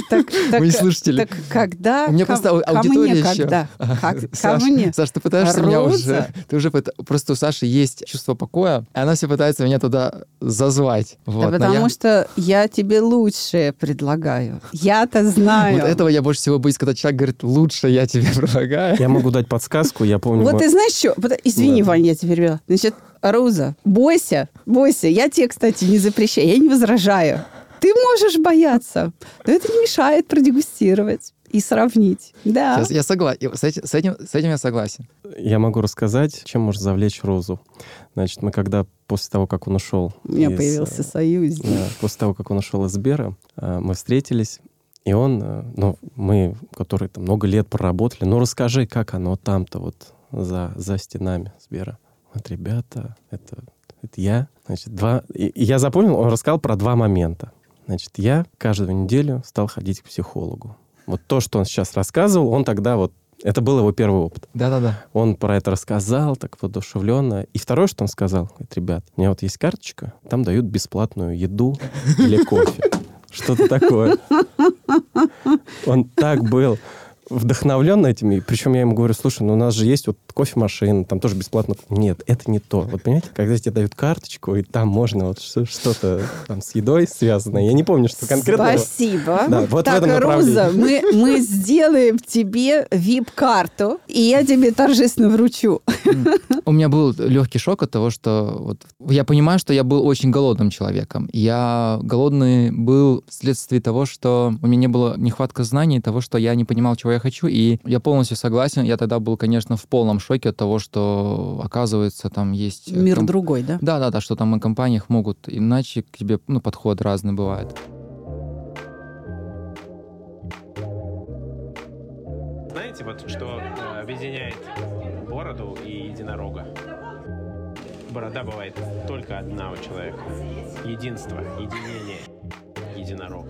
Так, так, Мои слушатели. так когда? У меня ко- просто ау- ко аудитория мне еще. когда? Как- ко Саш, мне? Саш, ты пытаешься меня Роза? уже... [laughs] Ты уже пыта- Просто у Саши есть чувство покоя, и она все пытается меня туда зазвать. Да Вот, но потому я- что я тебе лучшее предлагаю. Я-то знаю. Вот этого я больше всего боюсь, когда человек говорит, лучше я тебе [laughs] предлагаю. Я могу дать подсказку, я помню... Вот ты знаешь что? Извини, Да. Ваня, я тебя перебила. Значит, Роза, бойся, бойся. Я тебе, кстати, не запрещаю, я не возражаю. Ты можешь бояться, но это не мешает продегустировать и сравнить. Да. Сейчас я согласен. С этим, с, этим, с этим я согласен. Я могу рассказать, чем можно завлечь Розу. Значит, мы когда после того, как он ушел... У меня из, появился э, союзник. да, после того, как он ушел из Сбера, э, мы встретились, и он, э, ну, мы, которые там много лет проработали, ну, расскажи, как оно там-то вот за, за стенами Сбера. Вот, ребята, это, это я. Значит, два... И, и я запомнил, он рассказал про два момента. Значит, я каждую неделю стал ходить к психологу. Вот то, что он сейчас рассказывал, он тогда вот... Это был его первый опыт. Да-да-да. Он про это рассказал так воодушевленно. И второе, что он сказал, говорит, ребят, у меня вот есть карточка, там дают бесплатную еду или кофе. Что-то такое. Он так был вдохновлен этими. Причем я ему говорю, слушай, ну у нас же есть вот кофемашина, там тоже бесплатно. Нет, это не то. Вот понимаете, когда тебе дают карточку, и там можно вот что- что-то там с едой связанное. Я не помню, что конкретно. Спасибо. Да, вот в так, этом направлении. Руза, мы, мы сделаем тебе вип-карту, и я тебе торжественно вручу. У меня был легкий шок от того, что вот я понимаю, что я был очень голодным человеком. Я голодный был вследствие того, что у меня не было нехватка знаний того, что я не понимал, чего я хочу, и я полностью согласен. Я тогда был, конечно, в полном шоке от того, что оказывается там есть э, Мир ком- другой, да? Да, да, да, что там и компаниях могут иначе к тебе, ну, подход разный бывает. Знаете, вот что э, объединяет бороду и единорога? Борода бывает только одна у человека. Единство, единение. Единорог.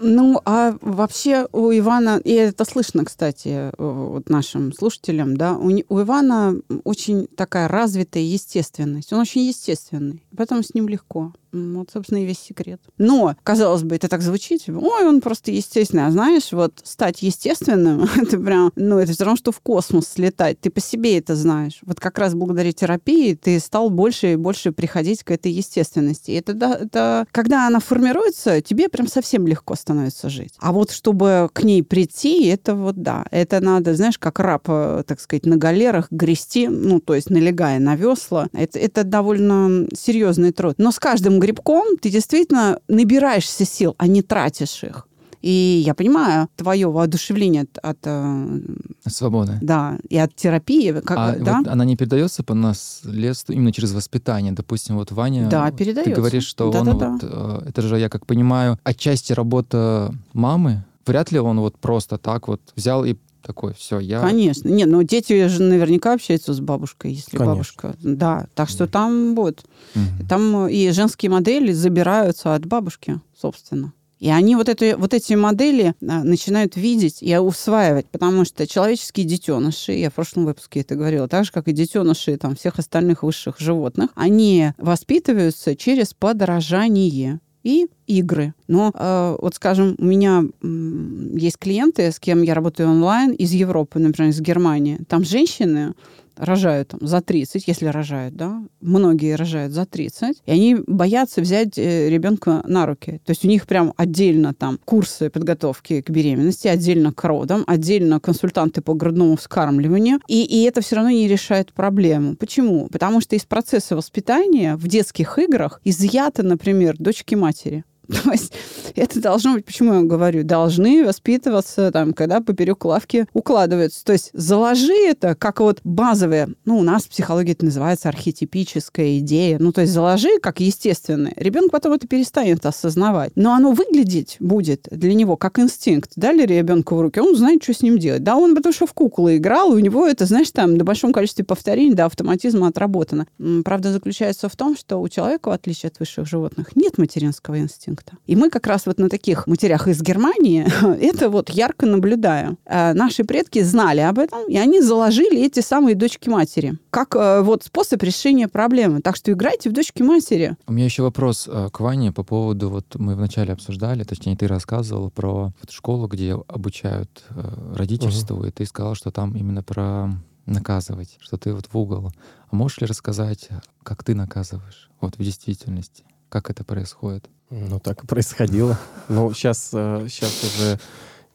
Ну, а вообще у Ивана, и это слышно, кстати, э, вот нашим слушателям, да, у, у Ивана очень такая развитая естественность. Он очень естественный, поэтому с ним легко. Вот, собственно, и весь секрет. Но, казалось бы, это так звучит, типа, ой, он просто естественный. А знаешь, вот стать естественным, [laughs] это прям, ну, это все равно, что в космос слетать. Ты по себе это знаешь. Вот как раз благодаря терапии ты стал больше и больше приходить к этой естественности. И это, да, это когда она формируется, тебе прям совсем легко становится жить. А вот чтобы к ней прийти, это вот да, это надо, знаешь, как раб, э, так сказать, на галерах грести, ну, то есть налегая на весла. Это, это довольно серьезный труд. Но с каждым грибком ты действительно набираешься сил, а не тратишь их. И я понимаю твое воодушевление от, от, э, Свобода. да, и от терапии, как, а да? вот она не передается по наследству именно через воспитание. Допустим, вот Ваня, Да, ты передается. говоришь, что он Да-да-да. вот, э, это же, я как понимаю, отчасти работа мамы. Вряд ли он вот просто так вот взял и такой, все, я... Конечно. Нет, ну дети же наверняка общаются с бабушкой, если Конечно. бабушка. Да, так что там вот. Мгм. Там и женские модели забираются от бабушки, собственно. И они вот, это, вот эти модели а, начинают видеть и усваивать, потому что человеческие детеныши, я в прошлом выпуске это говорила, так же, как и детеныши там, всех остальных высших животных, они воспитываются через подражание и игры. Но э, вот, скажем, у меня есть клиенты, с кем я работаю онлайн из Европы, например, из Германии. Там женщины рожают там, за 30, если рожают, да, многие рожают за 30, и они боятся взять э, ребенка на руки. То есть у них прям отдельно там курсы подготовки к беременности, отдельно к родам, отдельно консультанты по грудному вскармливанию, и, и это все равно не решает проблему. Почему? Потому что из процесса воспитания в детских играх изъято, например, дочки матери. [laughs] То есть это должно быть, почему я говорю, должны воспитываться, там, когда поперек лавки укладываются. То есть заложи это как вот базовое, ну, у нас в психологии это называется архетипическая идея, ну, то есть заложи как естественное. Ребенок потом это перестанет осознавать. Но оно выглядеть будет для него как инстинкт. Дали ребенку в руки, он знает, что с ним делать. Да, он потому что в куклы играл, у него это, знаешь, там, до большом количестве повторений, до автоматизма отработано. Правда заключается в том, что у человека, в отличие от высших животных, нет материнского инстинкта. И мы как раз вот на таких матерях из Германии [laughs] это вот ярко наблюдаем. Э, Наши предки знали об этом, и они заложили эти самые дочки-матери как э, вот способ решения проблемы. Так что играйте в дочки-матери. У меня еще вопрос э, к Ване по поводу, вот мы вначале обсуждали, точнее, ты рассказывал про вот школу, где обучают э, родительству, и ты сказал, что там именно про наказывать, что ты вот в угол. А можешь ли рассказать, как ты наказываешь вот в действительности? Как это происходит? Ну, так и происходило. Но сейчас, сейчас уже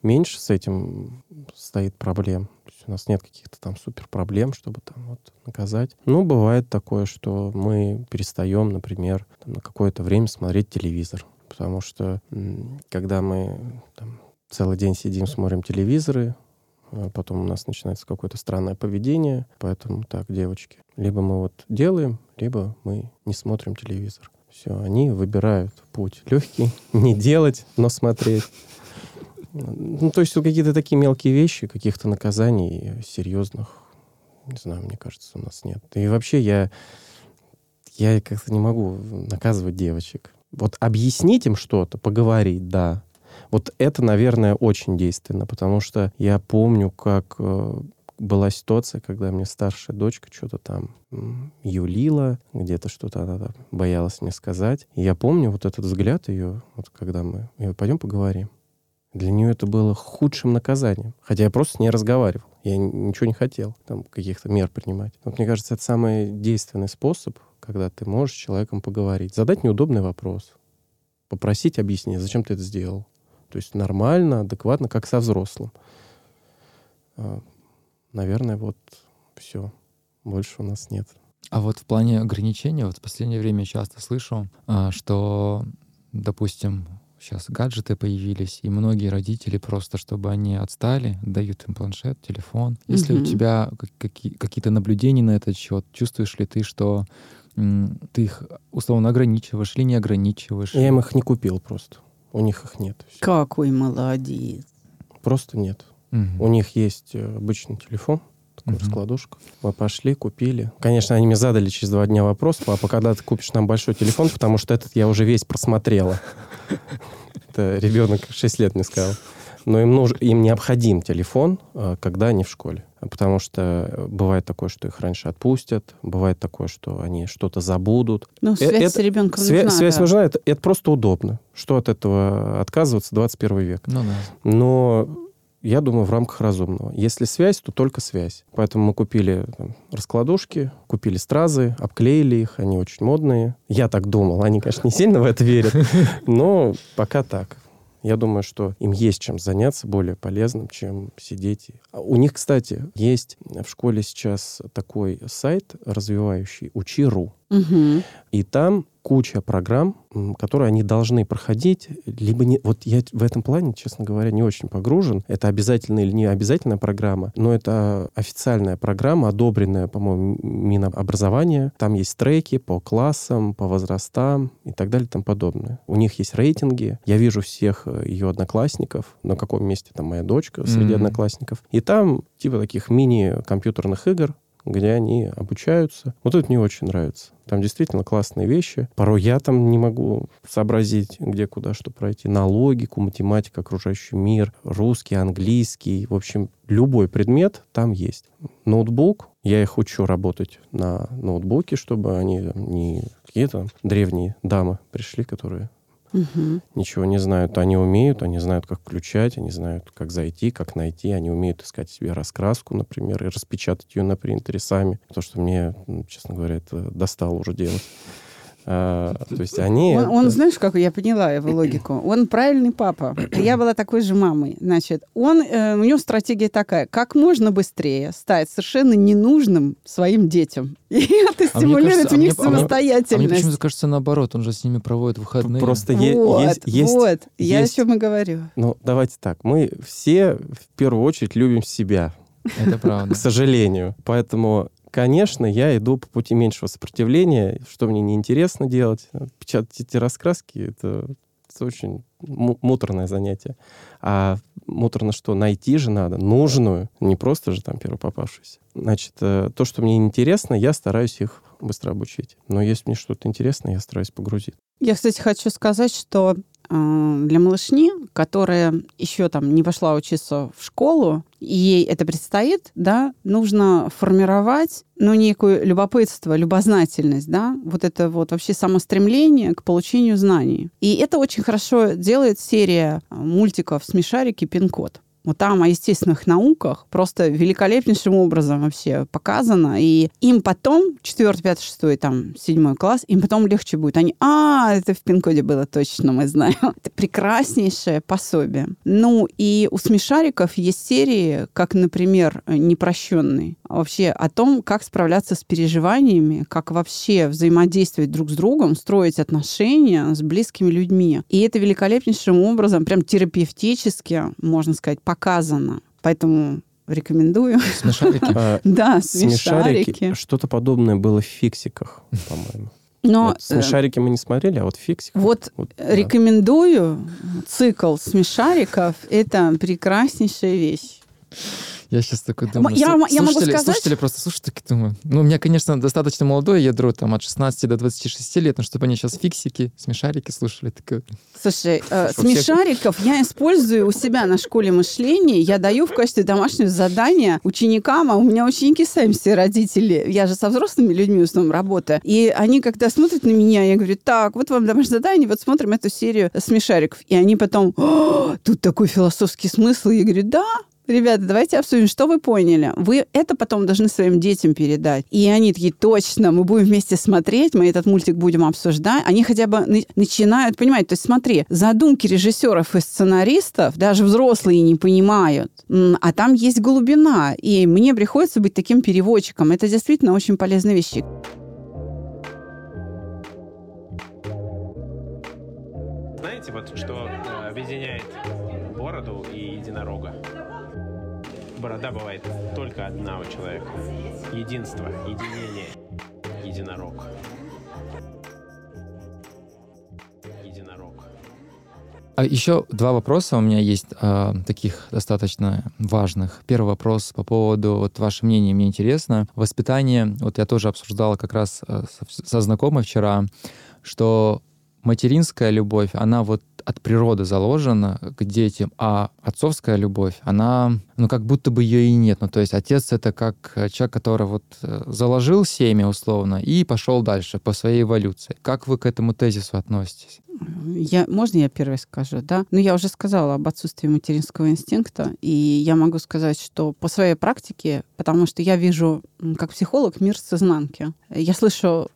меньше с этим стоит проблем. У нас нет каких-то там супер проблем, чтобы там вот наказать. Ну, бывает такое, что мы перестаем, например, на какое-то время смотреть телевизор. Потому что когда мы там, целый день сидим, смотрим телевизоры, а потом у нас начинается какое-то странное поведение. Поэтому так, девочки, либо мы вот делаем, либо мы не смотрим телевизор. Все, они выбирают путь легкий, [laughs] не делать, но смотреть. Ну, то есть какие-то такие мелкие вещи, каких-то наказаний серьезных, не знаю, мне кажется, у нас нет. И вообще я, я как-то не могу наказывать девочек. Вот объяснить им что-то, поговорить, да. Вот это, наверное, очень действенно, потому что я помню, как э, была ситуация, когда мне старшая дочка что-то там юлила, где-то что-то она там боялась мне сказать. И я помню вот этот взгляд ее, вот когда мы... Я пойдем поговорим. Для нее это было худшим наказанием. Хотя я просто с ней разговаривал. Я ничего не хотел, там, каких-то мер принимать. Вот мне кажется, это самый действенный способ, когда ты можешь с человеком поговорить. Задать неудобный вопрос. Попросить объяснения, зачем ты это сделал. То есть нормально, адекватно, как со взрослым. Наверное, вот все. Больше у нас нет. А вот в плане ограничения, вот в последнее время я часто слышу, а, что, допустим, сейчас гаджеты появились, и многие родители просто, чтобы они отстали, дают им планшет, телефон. Если у Мгм. тебя как- какие- какие-то наблюдения на этот счет, чувствуешь ли ты, что м, ты их условно ограничиваешь или не ограничиваешь? Я им их не купил просто. У них их нет. Всё. Какой молодец. Просто нет. У них есть э, обычный телефон, такой раскладушка. Мы пошли, купили. Конечно, они мне задали через два дня вопрос, папа, когда ты купишь нам большой телефон, потому что этот я уже весь просмотрела. Это ребенок 6 лет мне сказал. Но им, нужен, им необходим телефон, э, когда они в школе. Потому что э, бывает такое, что их раньше отпустят, бывает такое, что они что-то забудут. Ну, связь это- с ребенком Свя- нужна. связь да. нужна, это, это просто удобно. Что от этого отказываться 21 век? Ну да. Но я думаю, в рамках разумного. Если связь, то только связь. Поэтому мы купили там, раскладушки, купили стразы, обклеили их, они очень модные. Я так думал, они, конечно, не сильно в это верят, [laughs] но пока так. Я думаю, что им есть чем заняться более полезным, чем сидеть. У них, кстати, есть в школе сейчас такой сайт развивающий «Учи.ру». Мгм. И там куча программ, которые они должны проходить, либо не... Вот я в этом плане, честно говоря, не очень погружен. Это обязательная или не обязательная программа, но это официальная программа, одобренная, по-моему, Минобразования. Там есть треки по классам, по возрастам и так далее и тому подобное. У них есть рейтинги. Я вижу всех э, ее одноклассников, на каком месте там моя дочка среди Мгм. одноклассников. И там типа таких мини-компьютерных игр, где они обучаются. Вот это мне очень нравится. Там действительно классные вещи. Порой я там не могу сообразить, где, куда, что пройти. На логику, математика, окружающий мир, русский, английский. В общем, любой предмет там есть. Ноутбук. Я их учу работать на ноутбуке, чтобы они не какие-то древние дамы пришли, которые Мгм. ничего не знают. Они умеют, они знают, как включать, они знают, как зайти, как найти. Они умеют искать себе раскраску, например, и распечатать ее на принтере сами. То, что мне, честно говоря, это достало уже делать. А, то есть они... Он, он, знаешь, как я поняла его логику? Он правильный папа. Я была такой же мамой. Значит, он, э, у него стратегия такая: как можно быстрее стать совершенно ненужным своим детям. И это А стимулирует кажется, в а них мне- а мне- А мне самостоятельность. почему-то кажется наоборот, он же с ними проводит выходные. Просто е- вот, есть... есть- вот. Я есть- о чем и говорю. Ну, давайте так. Мы все в первую очередь любим себя, Это правда. к сожалению. Поэтому, конечно, я иду по пути меньшего сопротивления. Что мне неинтересно делать? Печатать эти раскраски — это, очень му- муторное занятие. А муторно что? Найти же надо, нужную, не просто же там первопопавшуюся. Значит, э, то, что мне интересно, я стараюсь их быстро обучить. Но если мне что-то интересно, я стараюсь погрузить. Я, кстати, хочу сказать, что для малышни, которая еще там не пошла учиться в школу, и ей это предстоит, да, нужно формировать, ну, некую любопытство, любознательность, да, вот это вот вообще самостремление к получению знаний. И это очень хорошо делает серия э, мультиков «Смешарики. Пин-код». Вот там о естественных науках просто великолепнейшим образом вообще показано. И им потом, 4, 5, 6, там, 7 класс, им потом легче будет. Они, а, это в пин-коде было точно, мы знаем. [laughs] Это прекраснейшее пособие. Ну, и у смешариков есть серии, как, например, «Непрощенный». Вообще о том, как справляться с переживаниями, как вообще взаимодействовать друг с другом, строить отношения с близкими людьми. И это великолепнейшим образом, прям терапевтически, можно сказать, показано. Поэтому рекомендую. [laughs] Смешарики. [laughs] А, Да, Смешарики. смешарики. Что-то подобное было в «Фиксиках», по-моему. Но Вот э, смешарики мы не смотрели, а вот «Фиксиках». вот вот, да. рекомендую цикл смешариков. Это прекраснейшая вещь. Я сейчас такой думаю, я- слу- я могу слушатели, сказать- слушатели просто слушают, такие думаю. Ну, у меня, конечно, достаточно молодое ядро, там, от 16 до 26 лет, но чтобы они сейчас фиксики, смешарики слушали, такое. Слушай, э, всех- смешариков я использую у себя на школе мышления. Я даю в качестве домашнего задания ученикам, а у меня ученики сами все родители. Я же со взрослыми людьми в основном работаю. И они, когда смотрят на меня, я говорю, так, вот вам домашнее задание, вот смотрим эту серию смешариков. И они потом, «О, тут такой философский смысл. Я говорю, да, Ребята, давайте обсудим, что вы поняли. Вы это потом должны своим детям передать. И они такие, точно, мы будем вместе смотреть, мы этот мультик будем обсуждать. Они хотя бы на- начинают понимать. То есть смотри, задумки режиссеров и сценаристов даже взрослые не понимают. А там есть глубина. И мне приходится быть таким переводчиком. Это действительно очень полезная вещь. Знаете, вот что э, объединяет Борода бывает только одна у человека. Единство, единение. Единорог. А еще два вопроса у меня есть, а, таких достаточно важных. Первый вопрос по поводу, вот ваше мнение, мне интересно. Воспитание, вот я тоже обсуждала как раз а, со, со знакомой вчера, что материнская любовь, она вот от природы заложена к детям, а отцовская любовь, она, ну, как будто бы ее и нет. Ну, то есть отец — это как э, человек, который вот э, заложил семя условно и пошел дальше по своей эволюции. Как вы к этому тезису относитесь? Я, можно я первой скажу, да? Ну, я уже сказала об отсутствии материнского инстинкта, и я могу сказать, что по своей практике, потому что я вижу, как психолог, мир с изнанки. Я слышу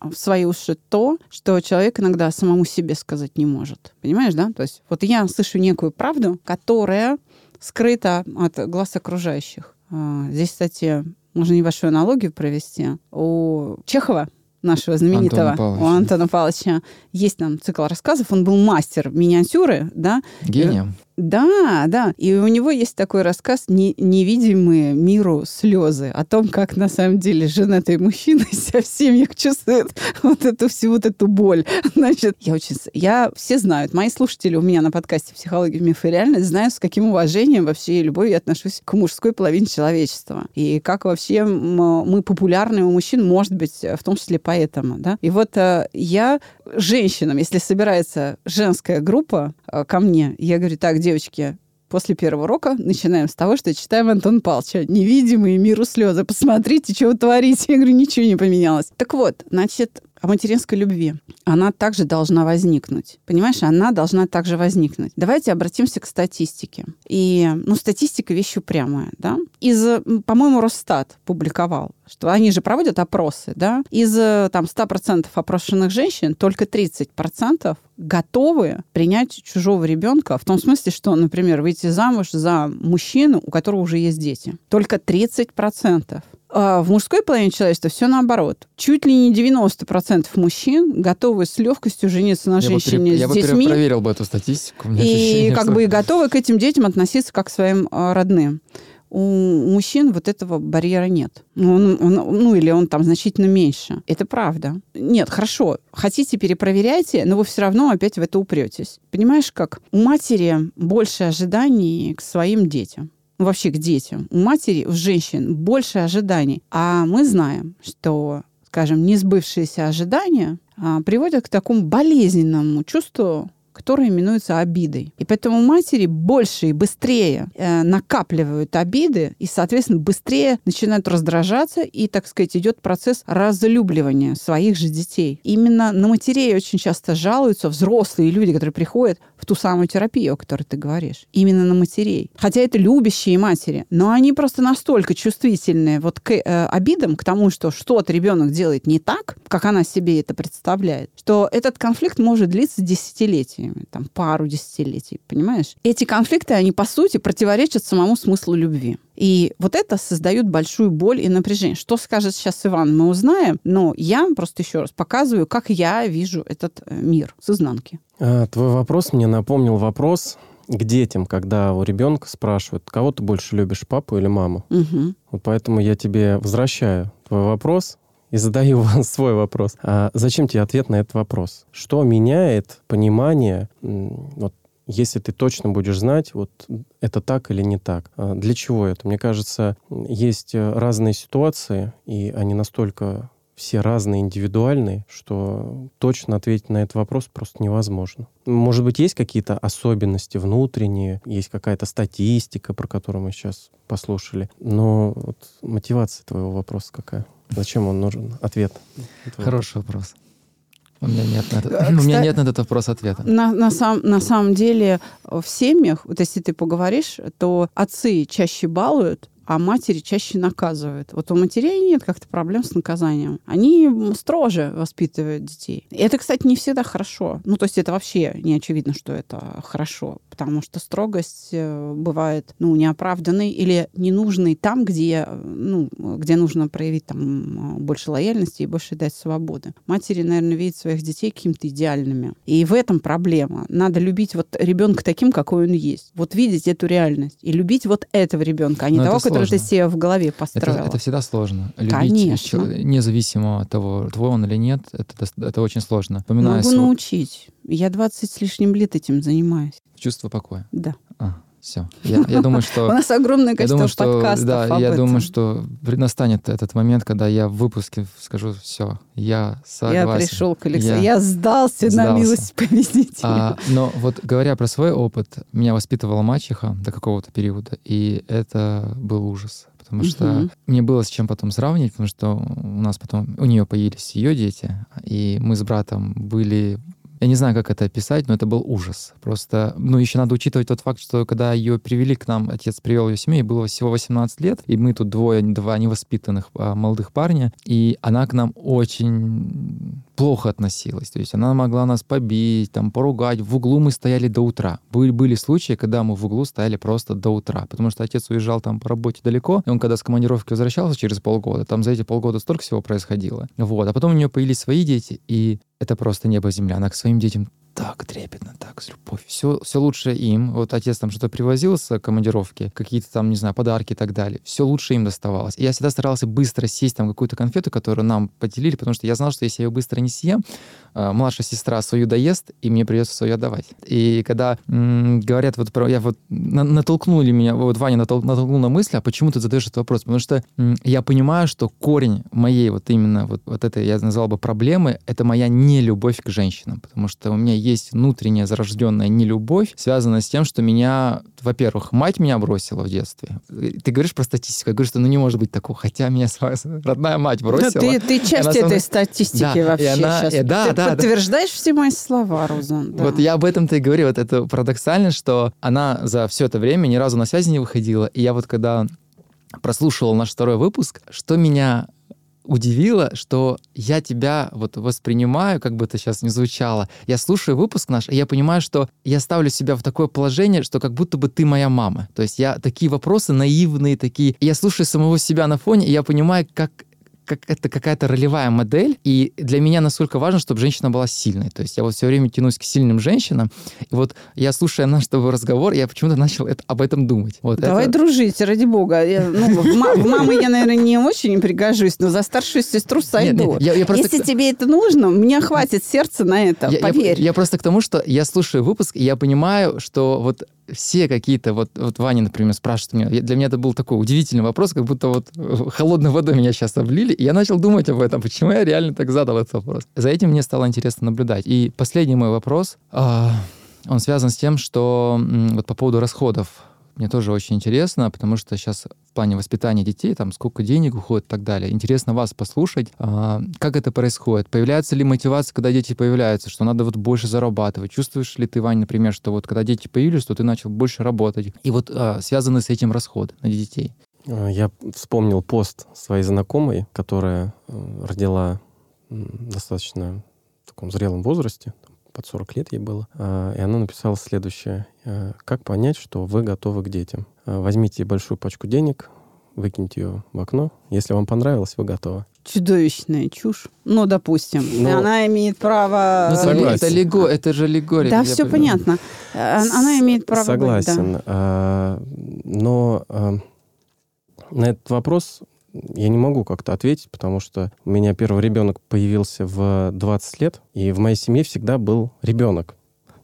в свои уши то, что человек иногда самому себе сказать не может. Понимаешь, да? То есть вот я слышу некую правду, которая скрыта от глаз окружающих. А, Здесь, кстати, можно небольшую аналогию провести. У Чехова, нашего знаменитого, Антона Павловича. у Антона Павловича, есть там цикл рассказов. Он был мастер миниатюры, да, Гением? Да, да. И у него есть такой рассказ «Не- «Невидимые миру слезы» о том, как на самом деле женатый мужчина [laughs] себя в семьях чувствует вот эту всю вот эту боль. [laughs] Значит, я очень... Я... Все знают, мои слушатели у меня на подкасте «Психология, миф и реальность» знают, с каким уважением вообще и любовью я отношусь к мужской половине человечества. И как вообще мы популярны у мужчин, может быть, в том числе поэтому, да. И вот э, я женщинам, если собирается женская группа э, ко мне, я говорю, так, девочки, После первого урока начинаем с того, что читаем Антон Павловича «Невидимые миру слезы». Посмотрите, что вы творите. Я говорю, ничего не поменялось. Так вот, значит, о материнской любви. Она также должна возникнуть. Понимаешь, она должна также возникнуть. Давайте обратимся к статистике. И, ну, статистика вещь упрямая, да. Из, по-моему, Росстат публиковал, что они же проводят опросы, да. Из, э, там, 100% опрошенных женщин только 30% готовы принять чужого ребенка в том смысле, что, например, выйти замуж за мужчину, у которого уже есть дети. Только 30%. А в мужской половине человечества все наоборот. Чуть ли не 90% мужчин готовы с легкостью жениться на Я бы, женщине я с бы пере- детьми проверил бы эту статистику. И ощущение, как что- бы и готовы к этим детям относиться как к своим а, родным. У мужчин вот этого барьера нет. Он, он- ну, или он там значительно меньше. Это правда. Нет, хорошо. Хотите, перепроверяйте, но вы все равно опять в это упретесь. Понимаешь, как у матери больше ожиданий к своим детям. Вообще к детям. У матери, у женщин больше ожиданий. А мы знаем, что, скажем, несбывшиеся ожидания а, приводят к такому болезненному чувству которое именуется обидой. И поэтому матери больше и быстрее э, накапливают обиды и, соответственно, быстрее начинают раздражаться, и, так сказать, идет процесс разлюбливания своих же детей. Именно на матерей очень часто жалуются взрослые люди, которые приходят в ту самую терапию, о которой ты говоришь. Именно на матерей. Хотя это любящие матери, но они просто настолько чувствительны вот к э, обидам, к тому, что что-то ребенок делает не так, как она себе это представляет, что этот конфликт может длиться десятилетиями, там, пару десятилетий, понимаешь? Эти конфликты, они, по сути, противоречат самому смыслу любви. И вот это создает большую боль и напряжение. Что скажет сейчас Иван, мы узнаем, но я просто еще раз показываю, как я вижу этот э, мир с изнанки. А, твой вопрос мне напомнил вопрос к детям, когда у ребенка спрашивают, кого ты больше любишь, папу или маму? Мгм. Вот поэтому я тебе возвращаю твой вопрос и задаю вам [laughs] свой вопрос. А зачем тебе ответ на этот вопрос? Что меняет понимание вот, если ты точно будешь знать, вот это так или не так. А Для чего это? Мне кажется, есть э, разные ситуации, и они настолько все разные, индивидуальные, что точно ответить на этот вопрос просто невозможно. Может быть, есть какие-то особенности внутренние, есть какая-то статистика, про которую мы сейчас послушали, но вот мотивация твоего вопроса какая? Зачем он нужен? Ответ. Хороший вопрос. У меня нет на, этот, Э, у меня кстати- нет на этот вопрос ответа. На, на, сам, на самом деле в семьях, вот если ты поговоришь, то отцы чаще балуют, а матери чаще наказывают. Вот у матерей нет как-то проблем с наказанием. Они строже воспитывают детей. И это, кстати, не всегда хорошо. Ну, то есть это вообще не очевидно, что это хорошо, потому что строгость э, бывает, ну, неоправданной или ненужной там, где, э, ну, где нужно проявить там э, больше лояльности и больше дать свободы. Матери, наверное, видят своих детей какими-то идеальными. И в этом проблема. Надо любить вот ребенка таким, какой он есть. Вот видеть эту реальность и любить вот этого ребенка, а не Но того, это который ты себе в голове Это, построила. это всегда сложно. Любить Конечно. независимо от того, твой он или нет, это, это очень сложно. Вспоминаю Могу свой- научить. Я 20 с лишним лет этим занимаюсь. чувство покоя. Да. А, все. Я, я думаю, [laughs] У что... нас огромное количество думаю, что, подкастов да, я этом. думаю, что настанет этот момент, когда я в выпуске скажу все, я согласен. Я пришел к Александру. Я Я, сдался, на сдался. милость победителя. А, но вот говоря про свой опыт, меня воспитывала мачеха до какого-то периода, и это был ужас. Потому что мне было с чем потом сравнивать, потому что у нас потом, у нее появились ее дети, и мы с братом были я не знаю, как это описать, но это был ужас. Просто, ну, еще надо учитывать тот факт, что когда ее привели к нам, отец привел ее семью, ей было всего 18 лет, и мы тут двое, два невоспитанных а, молодых парня, и она к нам очень плохо относилась. То есть она могла нас побить, там, поругать. В углу мы стояли до утра. Были, были случаи, когда мы в углу стояли просто до утра, потому что отец уезжал там по работе далеко, и он когда с командировки возвращался через полгода, там за эти полгода столько всего происходило. Вот. А потом у нее появились свои дети, и это просто небо-земля. Она к своим детям так трепетно, так с любовью. Все, все лучше им. Вот отец там что-то привозил с командировки, какие-то там, не знаю, подарки и так далее. Все лучше им доставалось. И я всегда старался быстро съесть там какую-то конфету, которую нам поделили, потому что я знал, что если я ее быстро не съем, младшая сестра свою доест, и мне придется свою отдавать. И когда м, говорят вот про... Я вот... на- натолкнули меня, вот Ваня натол- натолкнул на мысль, а почему ты задаешь этот вопрос? Потому что м, я понимаю, что корень моей вот именно вот, вот этой, я назвал бы, проблемы, это моя нелюбовь к женщинам. Потому что у меня есть внутренняя зарожденная нелюбовь, связанная с тем, что меня, во-первых, мать меня бросила в детстве. Ты говоришь про статистику, я говорю, что ну не может быть такого, хотя меня родная мать Да, бросила. ты, ты часть со мной- этой статистики Да, вообще она- сейчас. и да, ты да, да. подтверждаешь все мои слова, Розан. да. Вот я об этом-то и говорю. Вот это парадоксально, что она за все это время ни разу на связи не выходила. И я вот когда прослушивал наш второй выпуск, что меня удивило, что я тебя вот воспринимаю, как бы это сейчас не звучало. Я слушаю выпуск наш, и я понимаю, что я ставлю себя в такое положение, что как будто бы ты моя мама. То есть я такие вопросы наивные такие. Я слушаю самого себя на фоне, и я понимаю, как как это какая-то ролевая модель, и для меня настолько важно, чтобы женщина была сильной. То есть я вот все время тянусь к сильным женщинам, и вот я слушая наш тобой разговор, я почему-то начал это- об этом думать. Вот Давай это- дружить, ради бога. Я, ну, в, ма- в мамы я, наверное, не очень пригожусь, но за старшую сестру сойду. нет, я- я просто- Если тебе это нужно, мне хватит сердца на это, Я, я- поверь. я просто к тому, что я слушаю выпуск, и я понимаю, что вот все какие-то, вот, вот Ваня, например, спрашивает меня, для меня это был такой удивительный вопрос, как будто вот э, холодной водой меня сейчас облили, и я начал думать об этом, [laughs] почему я реально так задал этот вопрос. За этим мне стало интересно наблюдать. И последний мой вопрос, а, он связан с тем, что вот по поводу расходов мне тоже очень интересно, потому что сейчас в плане воспитания детей, там, сколько денег уходит и так далее. Интересно вас послушать, а, как это происходит. Появляется ли мотивация, когда дети появляются, что надо вот больше зарабатывать? Чувствуешь ли ты, Вань, например, что вот когда дети появились, что ты начал больше работать? И вот а, связаны с этим расходы на детей. А, Я вспомнил пост своей знакомой, которая э, родила достаточно в таком зрелом возрасте, под 40 лет ей было, А, и она написала следующее. э, Как понять, что вы готовы к детям? А, Возьмите большую пачку денег, выкиньте ее в окно. Если вам понравилось, вы готовы. Чудовищная чушь. Ну, допустим. Ну, она имеет право... Ну, это, Согласен. это, лего, это же аллегория. Да, все понимаю. понятно. Э, Она имеет право быть, да. Согласен. А, Но а, на этот вопрос я не могу как-то ответить, потому что у меня первый ребенок появился в 20 лет, и в моей семье всегда был ребенок.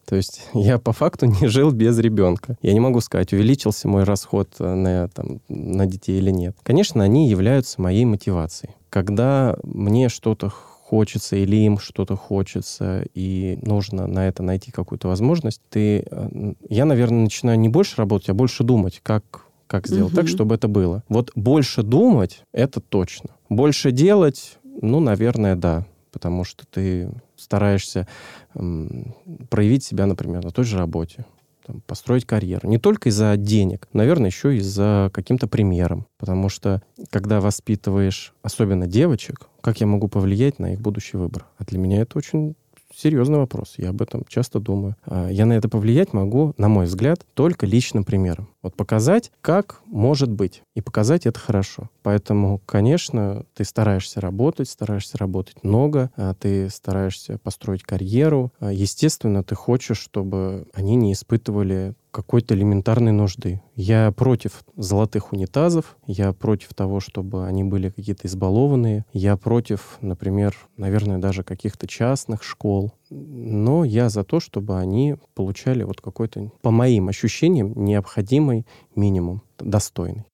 То есть [laughs] я по факту не жил без ребенка. Я не могу сказать, увеличился мой расход э, на, там, на детей или нет. Конечно, они являются моей мотивацией. Когда мне что-то хочется или им что-то хочется, и нужно на это найти какую-то возможность, ты, э, я, наверное, начинаю не больше работать, а больше думать, как как сделать угу. так, чтобы это было. Вот больше думать — это точно. Больше делать, ну, наверное, да, потому что ты стараешься м, проявить себя, например, на той же работе там, построить карьеру. Не только из-за денег, наверное, еще и за каким-то примером. Потому что, когда воспитываешь, особенно девочек, как я могу повлиять на их будущий выбор? А для меня это очень серьезный вопрос. Я об этом часто думаю. А, я на это повлиять могу, на мой взгляд, только личным примером. Вот показать, как может быть. И показать это хорошо. Поэтому, конечно, ты стараешься работать, стараешься работать много, а ты стараешься построить карьеру. А, естественно, ты хочешь, чтобы они не испытывали какой-то элементарной нужды. Я против золотых унитазов, я против того, чтобы они были какие-то избалованные, я против, например, наверное, даже каких-то частных школ, но я за то, чтобы они получали вот какой-то, по моим ощущениям, необходимый минимум, достойный.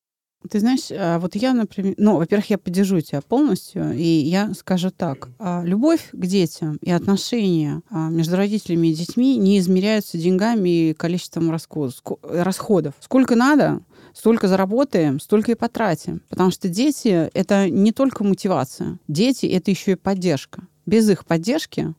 Ты знаешь, а, вот я, например, ну, во-первых, я поддержу тебя полностью, и я скажу так. А, любовь к детям и отношения а, между родителями и детьми не измеряются деньгами и количеством расходов. Сколько надо, столько заработаем, столько и потратим. Потому что дети — это не только мотивация. Дети — это еще и поддержка. Без их поддержки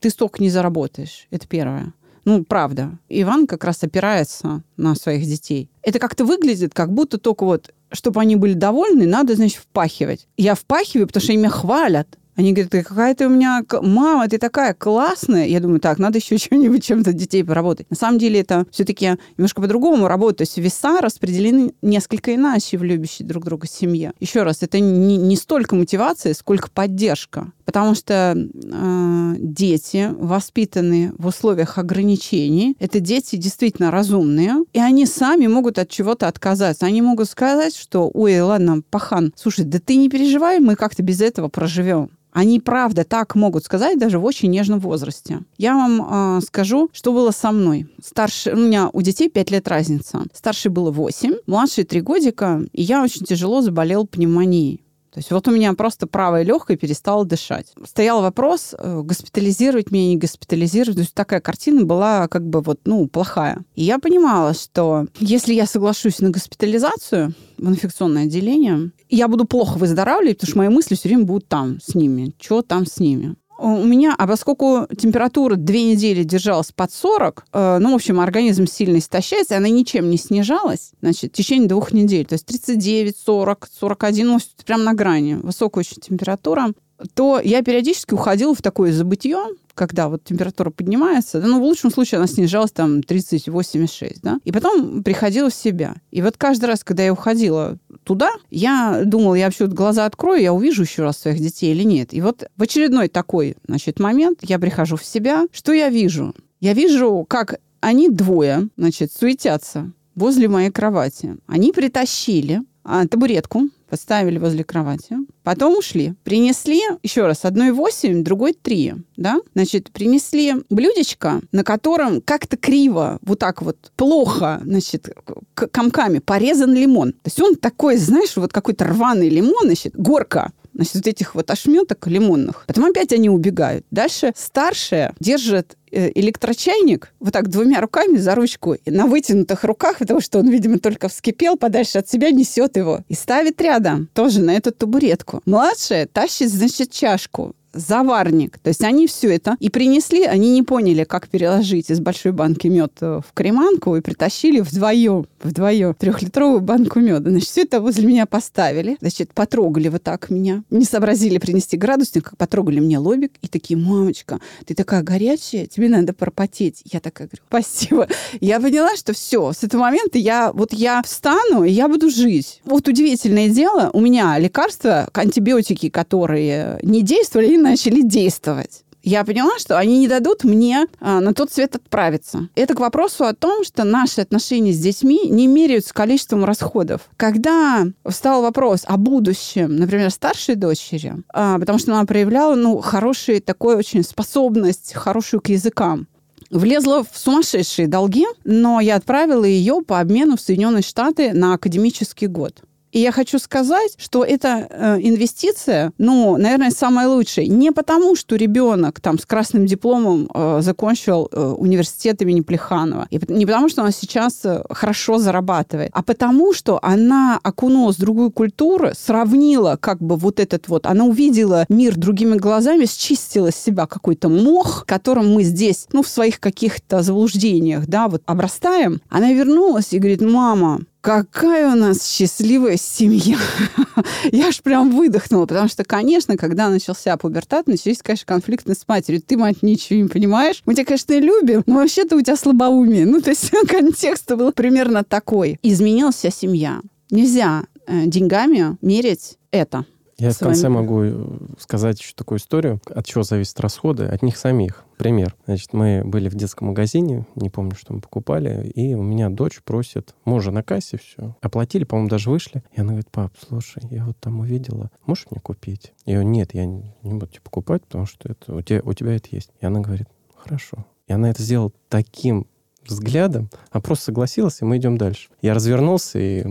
ты столько не заработаешь. Это первое. Ну, правда. Иван как раз опирается на своих детей. Это как-то выглядит, как будто только вот, чтобы они были довольны, надо, значит, впахивать. Я впахиваю, потому что они меня хвалят. Они говорят, ты какая ты у меня... Мама, ты такая классная. Я думаю, так, надо еще [laughs] что-нибудь чем-то детей поработать. На самом деле это все-таки немножко по-другому работает. То есть веса распределены несколько иначе в любящей друг друга семье. Еще раз, это не, не столько мотивация, сколько поддержка. Потому что э, дети, воспитанные в условиях ограничений, это дети действительно разумные, и они сами могут от чего-то отказаться. Они могут сказать, что, ой, ладно, пахан, слушай, да ты не переживай, мы как-то без этого проживем. Они, правда, так могут сказать даже в очень нежном возрасте. Я вам э, скажу, что было со мной. Старше, у меня у детей 5 лет разница. Старший было 8, младший 3 годика, и я очень тяжело заболел пневмонией. То есть вот у меня просто правое легкое перестало дышать. Стоял вопрос, э, госпитализировать меня, не госпитализировать. То есть такая картина была как бы вот, ну, плохая. И я понимала, что если я соглашусь на госпитализацию в инфекционное отделение, я буду плохо выздоравливать, потому что мои мысли все время будут там с ними. Что там с ними? У меня, а поскольку температура две недели держалась под 40, э, ну, в общем, организм сильно истощается, она ничем не снижалась, значит, в течение двух недель, то есть 39, 40, 41, ну, прям на грани, высокая очень температура, то я периодически уходила в такое забытье, когда вот температура поднимается, ну, в лучшем случае она снижалась там 30-86, да, и потом приходила в себя. И вот каждый раз, когда я уходила туда, я думала, я вообще глаза открою, я увижу еще раз своих детей или нет. И вот в очередной такой, значит, момент я прихожу в себя. Что я вижу? Я вижу, как они двое, значит, суетятся возле моей кровати. Они притащили а, табуретку, поставили возле кровати, потом ушли. Принесли, еще раз, одной 8, другой 3, да? Значит, принесли блюдечко, на котором как-то криво, вот так вот, плохо, значит, комками порезан лимон. То есть он такой, знаешь, вот какой-то рваный лимон, значит, горка значит, вот этих вот ошметок лимонных. Потом опять они убегают. Дальше старшая держит э, электрочайник вот так двумя руками за ручку на вытянутых руках, потому что он, видимо, только вскипел, подальше от себя несет его и ставит рядом тоже на эту табуретку. Младшая тащит, значит, чашку заварник. То есть они все это и принесли, они не поняли, как переложить из большой банки мед э, в креманку и притащили вдвоем, вдвоем трехлитровую банку меда. Значит, все это возле меня поставили. Значит, потрогали вот так меня. Не сообразили принести градусник, потрогали мне лобик и такие, мамочка, ты такая горячая, тебе надо пропотеть. Я такая говорю, спасибо. Я поняла, что все, с этого момента я, вот я встану, и я буду жить. Вот удивительное дело, у меня лекарства, антибиотики, которые не действовали, начали действовать я поняла, что они не дадут мне а, на тот свет отправиться. Это к вопросу о том, что наши отношения с детьми не меряются количеством расходов. Когда встал вопрос о будущем, например, старшей дочери, а, потому что она проявляла ну, хорошую такую очень способность, хорошую к языкам, влезла в сумасшедшие долги, но я отправила ее по обмену в Соединенные Штаты на академический год. И я хочу сказать, что эта э, инвестиция, ну, наверное, самая лучшая. Не потому, что ребенок там с красным дипломом э, закончил э, университет имени Плеханова, и не потому, что она сейчас э, хорошо зарабатывает, а потому, что она окунулась в другую культуру, сравнила как бы вот этот вот, она увидела мир другими глазами, счистила с себя какой-то мох, которым мы здесь, ну, в своих каких-то заблуждениях, да, вот обрастаем. Она вернулась и говорит, мама, Какая у нас счастливая семья. [laughs] Я аж прям выдохнула, потому что, конечно, когда начался пубертат, начались, конечно, конфликты с матерью. Ты, мать, ничего не понимаешь. Мы тебя, конечно, любим, но вообще-то у тебя слабоумие. Ну, то есть [laughs] контекст был примерно такой. Изменилась вся семья. Нельзя э, деньгами мерить это. Я в конце могу э, сказать еще такую историю, от чего зависят расходы, от них самих. Пример. Значит, мы были в детском магазине, не помню, что мы покупали, и у меня дочь просит, мы уже на кассе все, оплатили, по-моему, даже вышли. И она говорит, пап, слушай, я вот там увидела, можешь мне купить? Я говорю, нет, я не, не буду тебе покупать, потому что это, у, тебя, у тебя это есть. И она говорит, хорошо. И она это сделала таким взглядом, а просто согласилась, и мы идем дальше. Я развернулся, и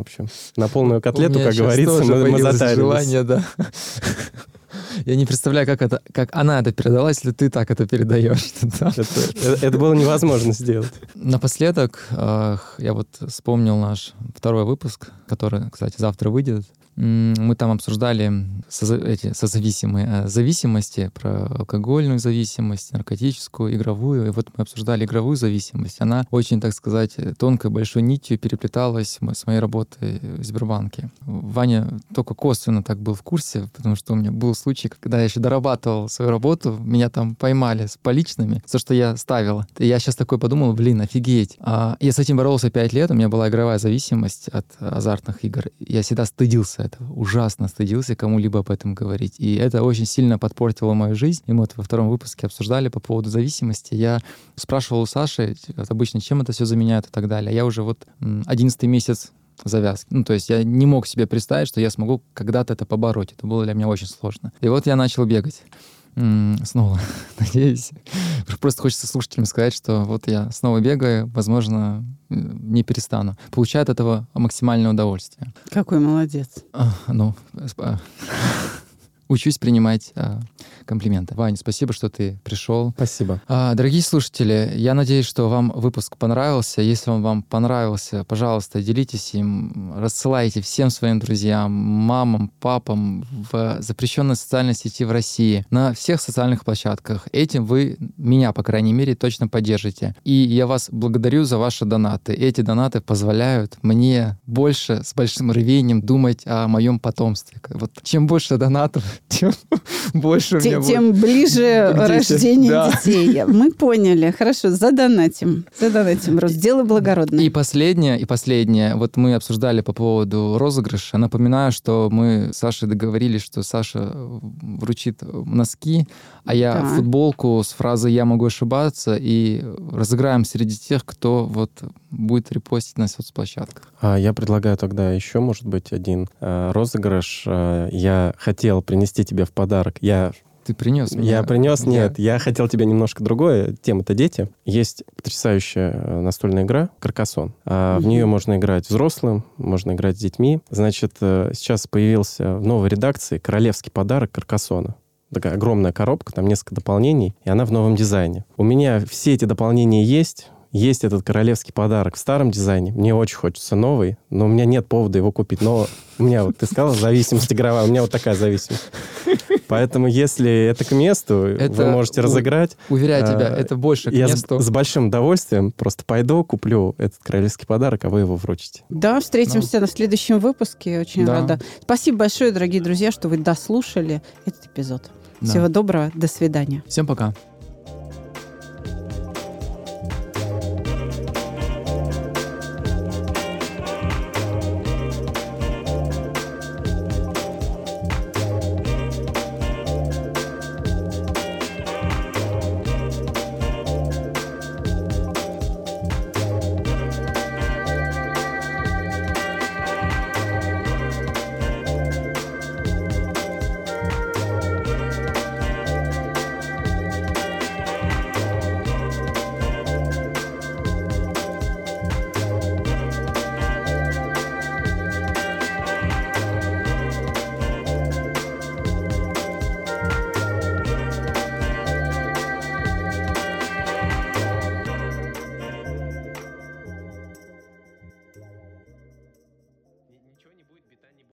в общем, на полную котлету, как говорится, мы, мы затарились. желание, да. Я не представляю, как, это, как она это передала, если ты так это передаешь. [laughs] Это, это было невозможно сделать. Напоследок, я вот вспомнил наш второй выпуск, который, кстати, завтра выйдет. Мы там обсуждали эти созависимые э, зависимости, про алкогольную зависимость, наркотическую, игровую. И вот мы обсуждали игровую зависимость. Она очень, так сказать, тонкой большой нитью переплеталась с моей работой в Сбербанке. Ваня только косвенно так был в курсе, потому что у меня был случай, когда я еще дорабатывал свою работу, меня там поймали с поличными за что я ставил. И я сейчас такой подумал, блин, офигеть. А я с этим боролся пять лет, у меня была игровая зависимость от азартных игр. Я всегда стыдился этого, ужасно стыдился кому-либо об этом говорить. И это очень сильно подпортило мою жизнь. И мы вот во втором выпуске обсуждали по поводу зависимости. Я спрашивал у Саши, обычно, чем это все заменяет и так далее. Я уже вот одиннадцатый месяц завязки. Ну, то есть я не мог себе представить, что я смогу когда-то это побороть. Это было для меня очень сложно. И вот я начал бегать снова, [laughs] надеюсь. Просто хочется слушателям сказать, что вот я снова бегаю, возможно, не перестану. Получаю от этого максимальное удовольствие. Какой молодец. А, ну, [laughs] учусь принимать а, комплименты. Ваня, спасибо, что ты пришел. Спасибо. А, дорогие слушатели, я надеюсь, что вам выпуск понравился. Если он вам понравился, пожалуйста, делитесь им, рассылайте всем своим друзьям, мамам, папам в запрещенной социальной сети в России, на всех социальных площадках. Этим вы меня, по крайней мере, точно поддержите. И я вас благодарю за ваши донаты. Эти донаты позволяют мне больше, с большим рвением думать о моем потомстве. Вот чем больше донатов, тем [laughs] больше у меня Тем будет... ближе [laughs] рождение да. детей. Мы поняли. Хорошо, задонатим. Задонатим. Рос, дело благородное. И последнее, и последнее. Вот мы обсуждали по поводу розыгрыша. Напоминаю, что мы с Сашей договорились, что Саша вручит носки, а я да. футболку с фразой «я могу ошибаться» и разыграем среди тех, кто вот будет репостить на соцплощадках. А я предлагаю тогда еще, может быть, один э, розыгрыш. Э, я хотел принести тебе в подарок. Я ты принес меня. Я принес, нет. Я хотел тебе немножко другое. Тема-то дети. Есть потрясающая э, настольная игра «Каркасон». А угу. В нее можно играть взрослым, можно играть с детьми. Значит, э, сейчас появился в новой редакции королевский подарок «Каркасона» такая огромная коробка, там несколько дополнений, и она в новом дизайне. У меня все эти дополнения есть, есть этот королевский подарок в старом дизайне. Мне очень хочется новый, но у меня нет повода его купить. Но у меня, вот ты сказал, зависимость игровая, у меня вот такая зависимость. Поэтому, если это к месту, это, вы можете разыграть. Уверяю тебя, а, это больше к я месту. С, с большим удовольствием просто пойду, куплю этот королевский подарок, а вы его вручите. Да, встретимся ну. на следующем выпуске. Очень да. рада. Спасибо большое, дорогие друзья, что вы дослушали этот эпизод. Да. Всего доброго, до свидания. Всем пока.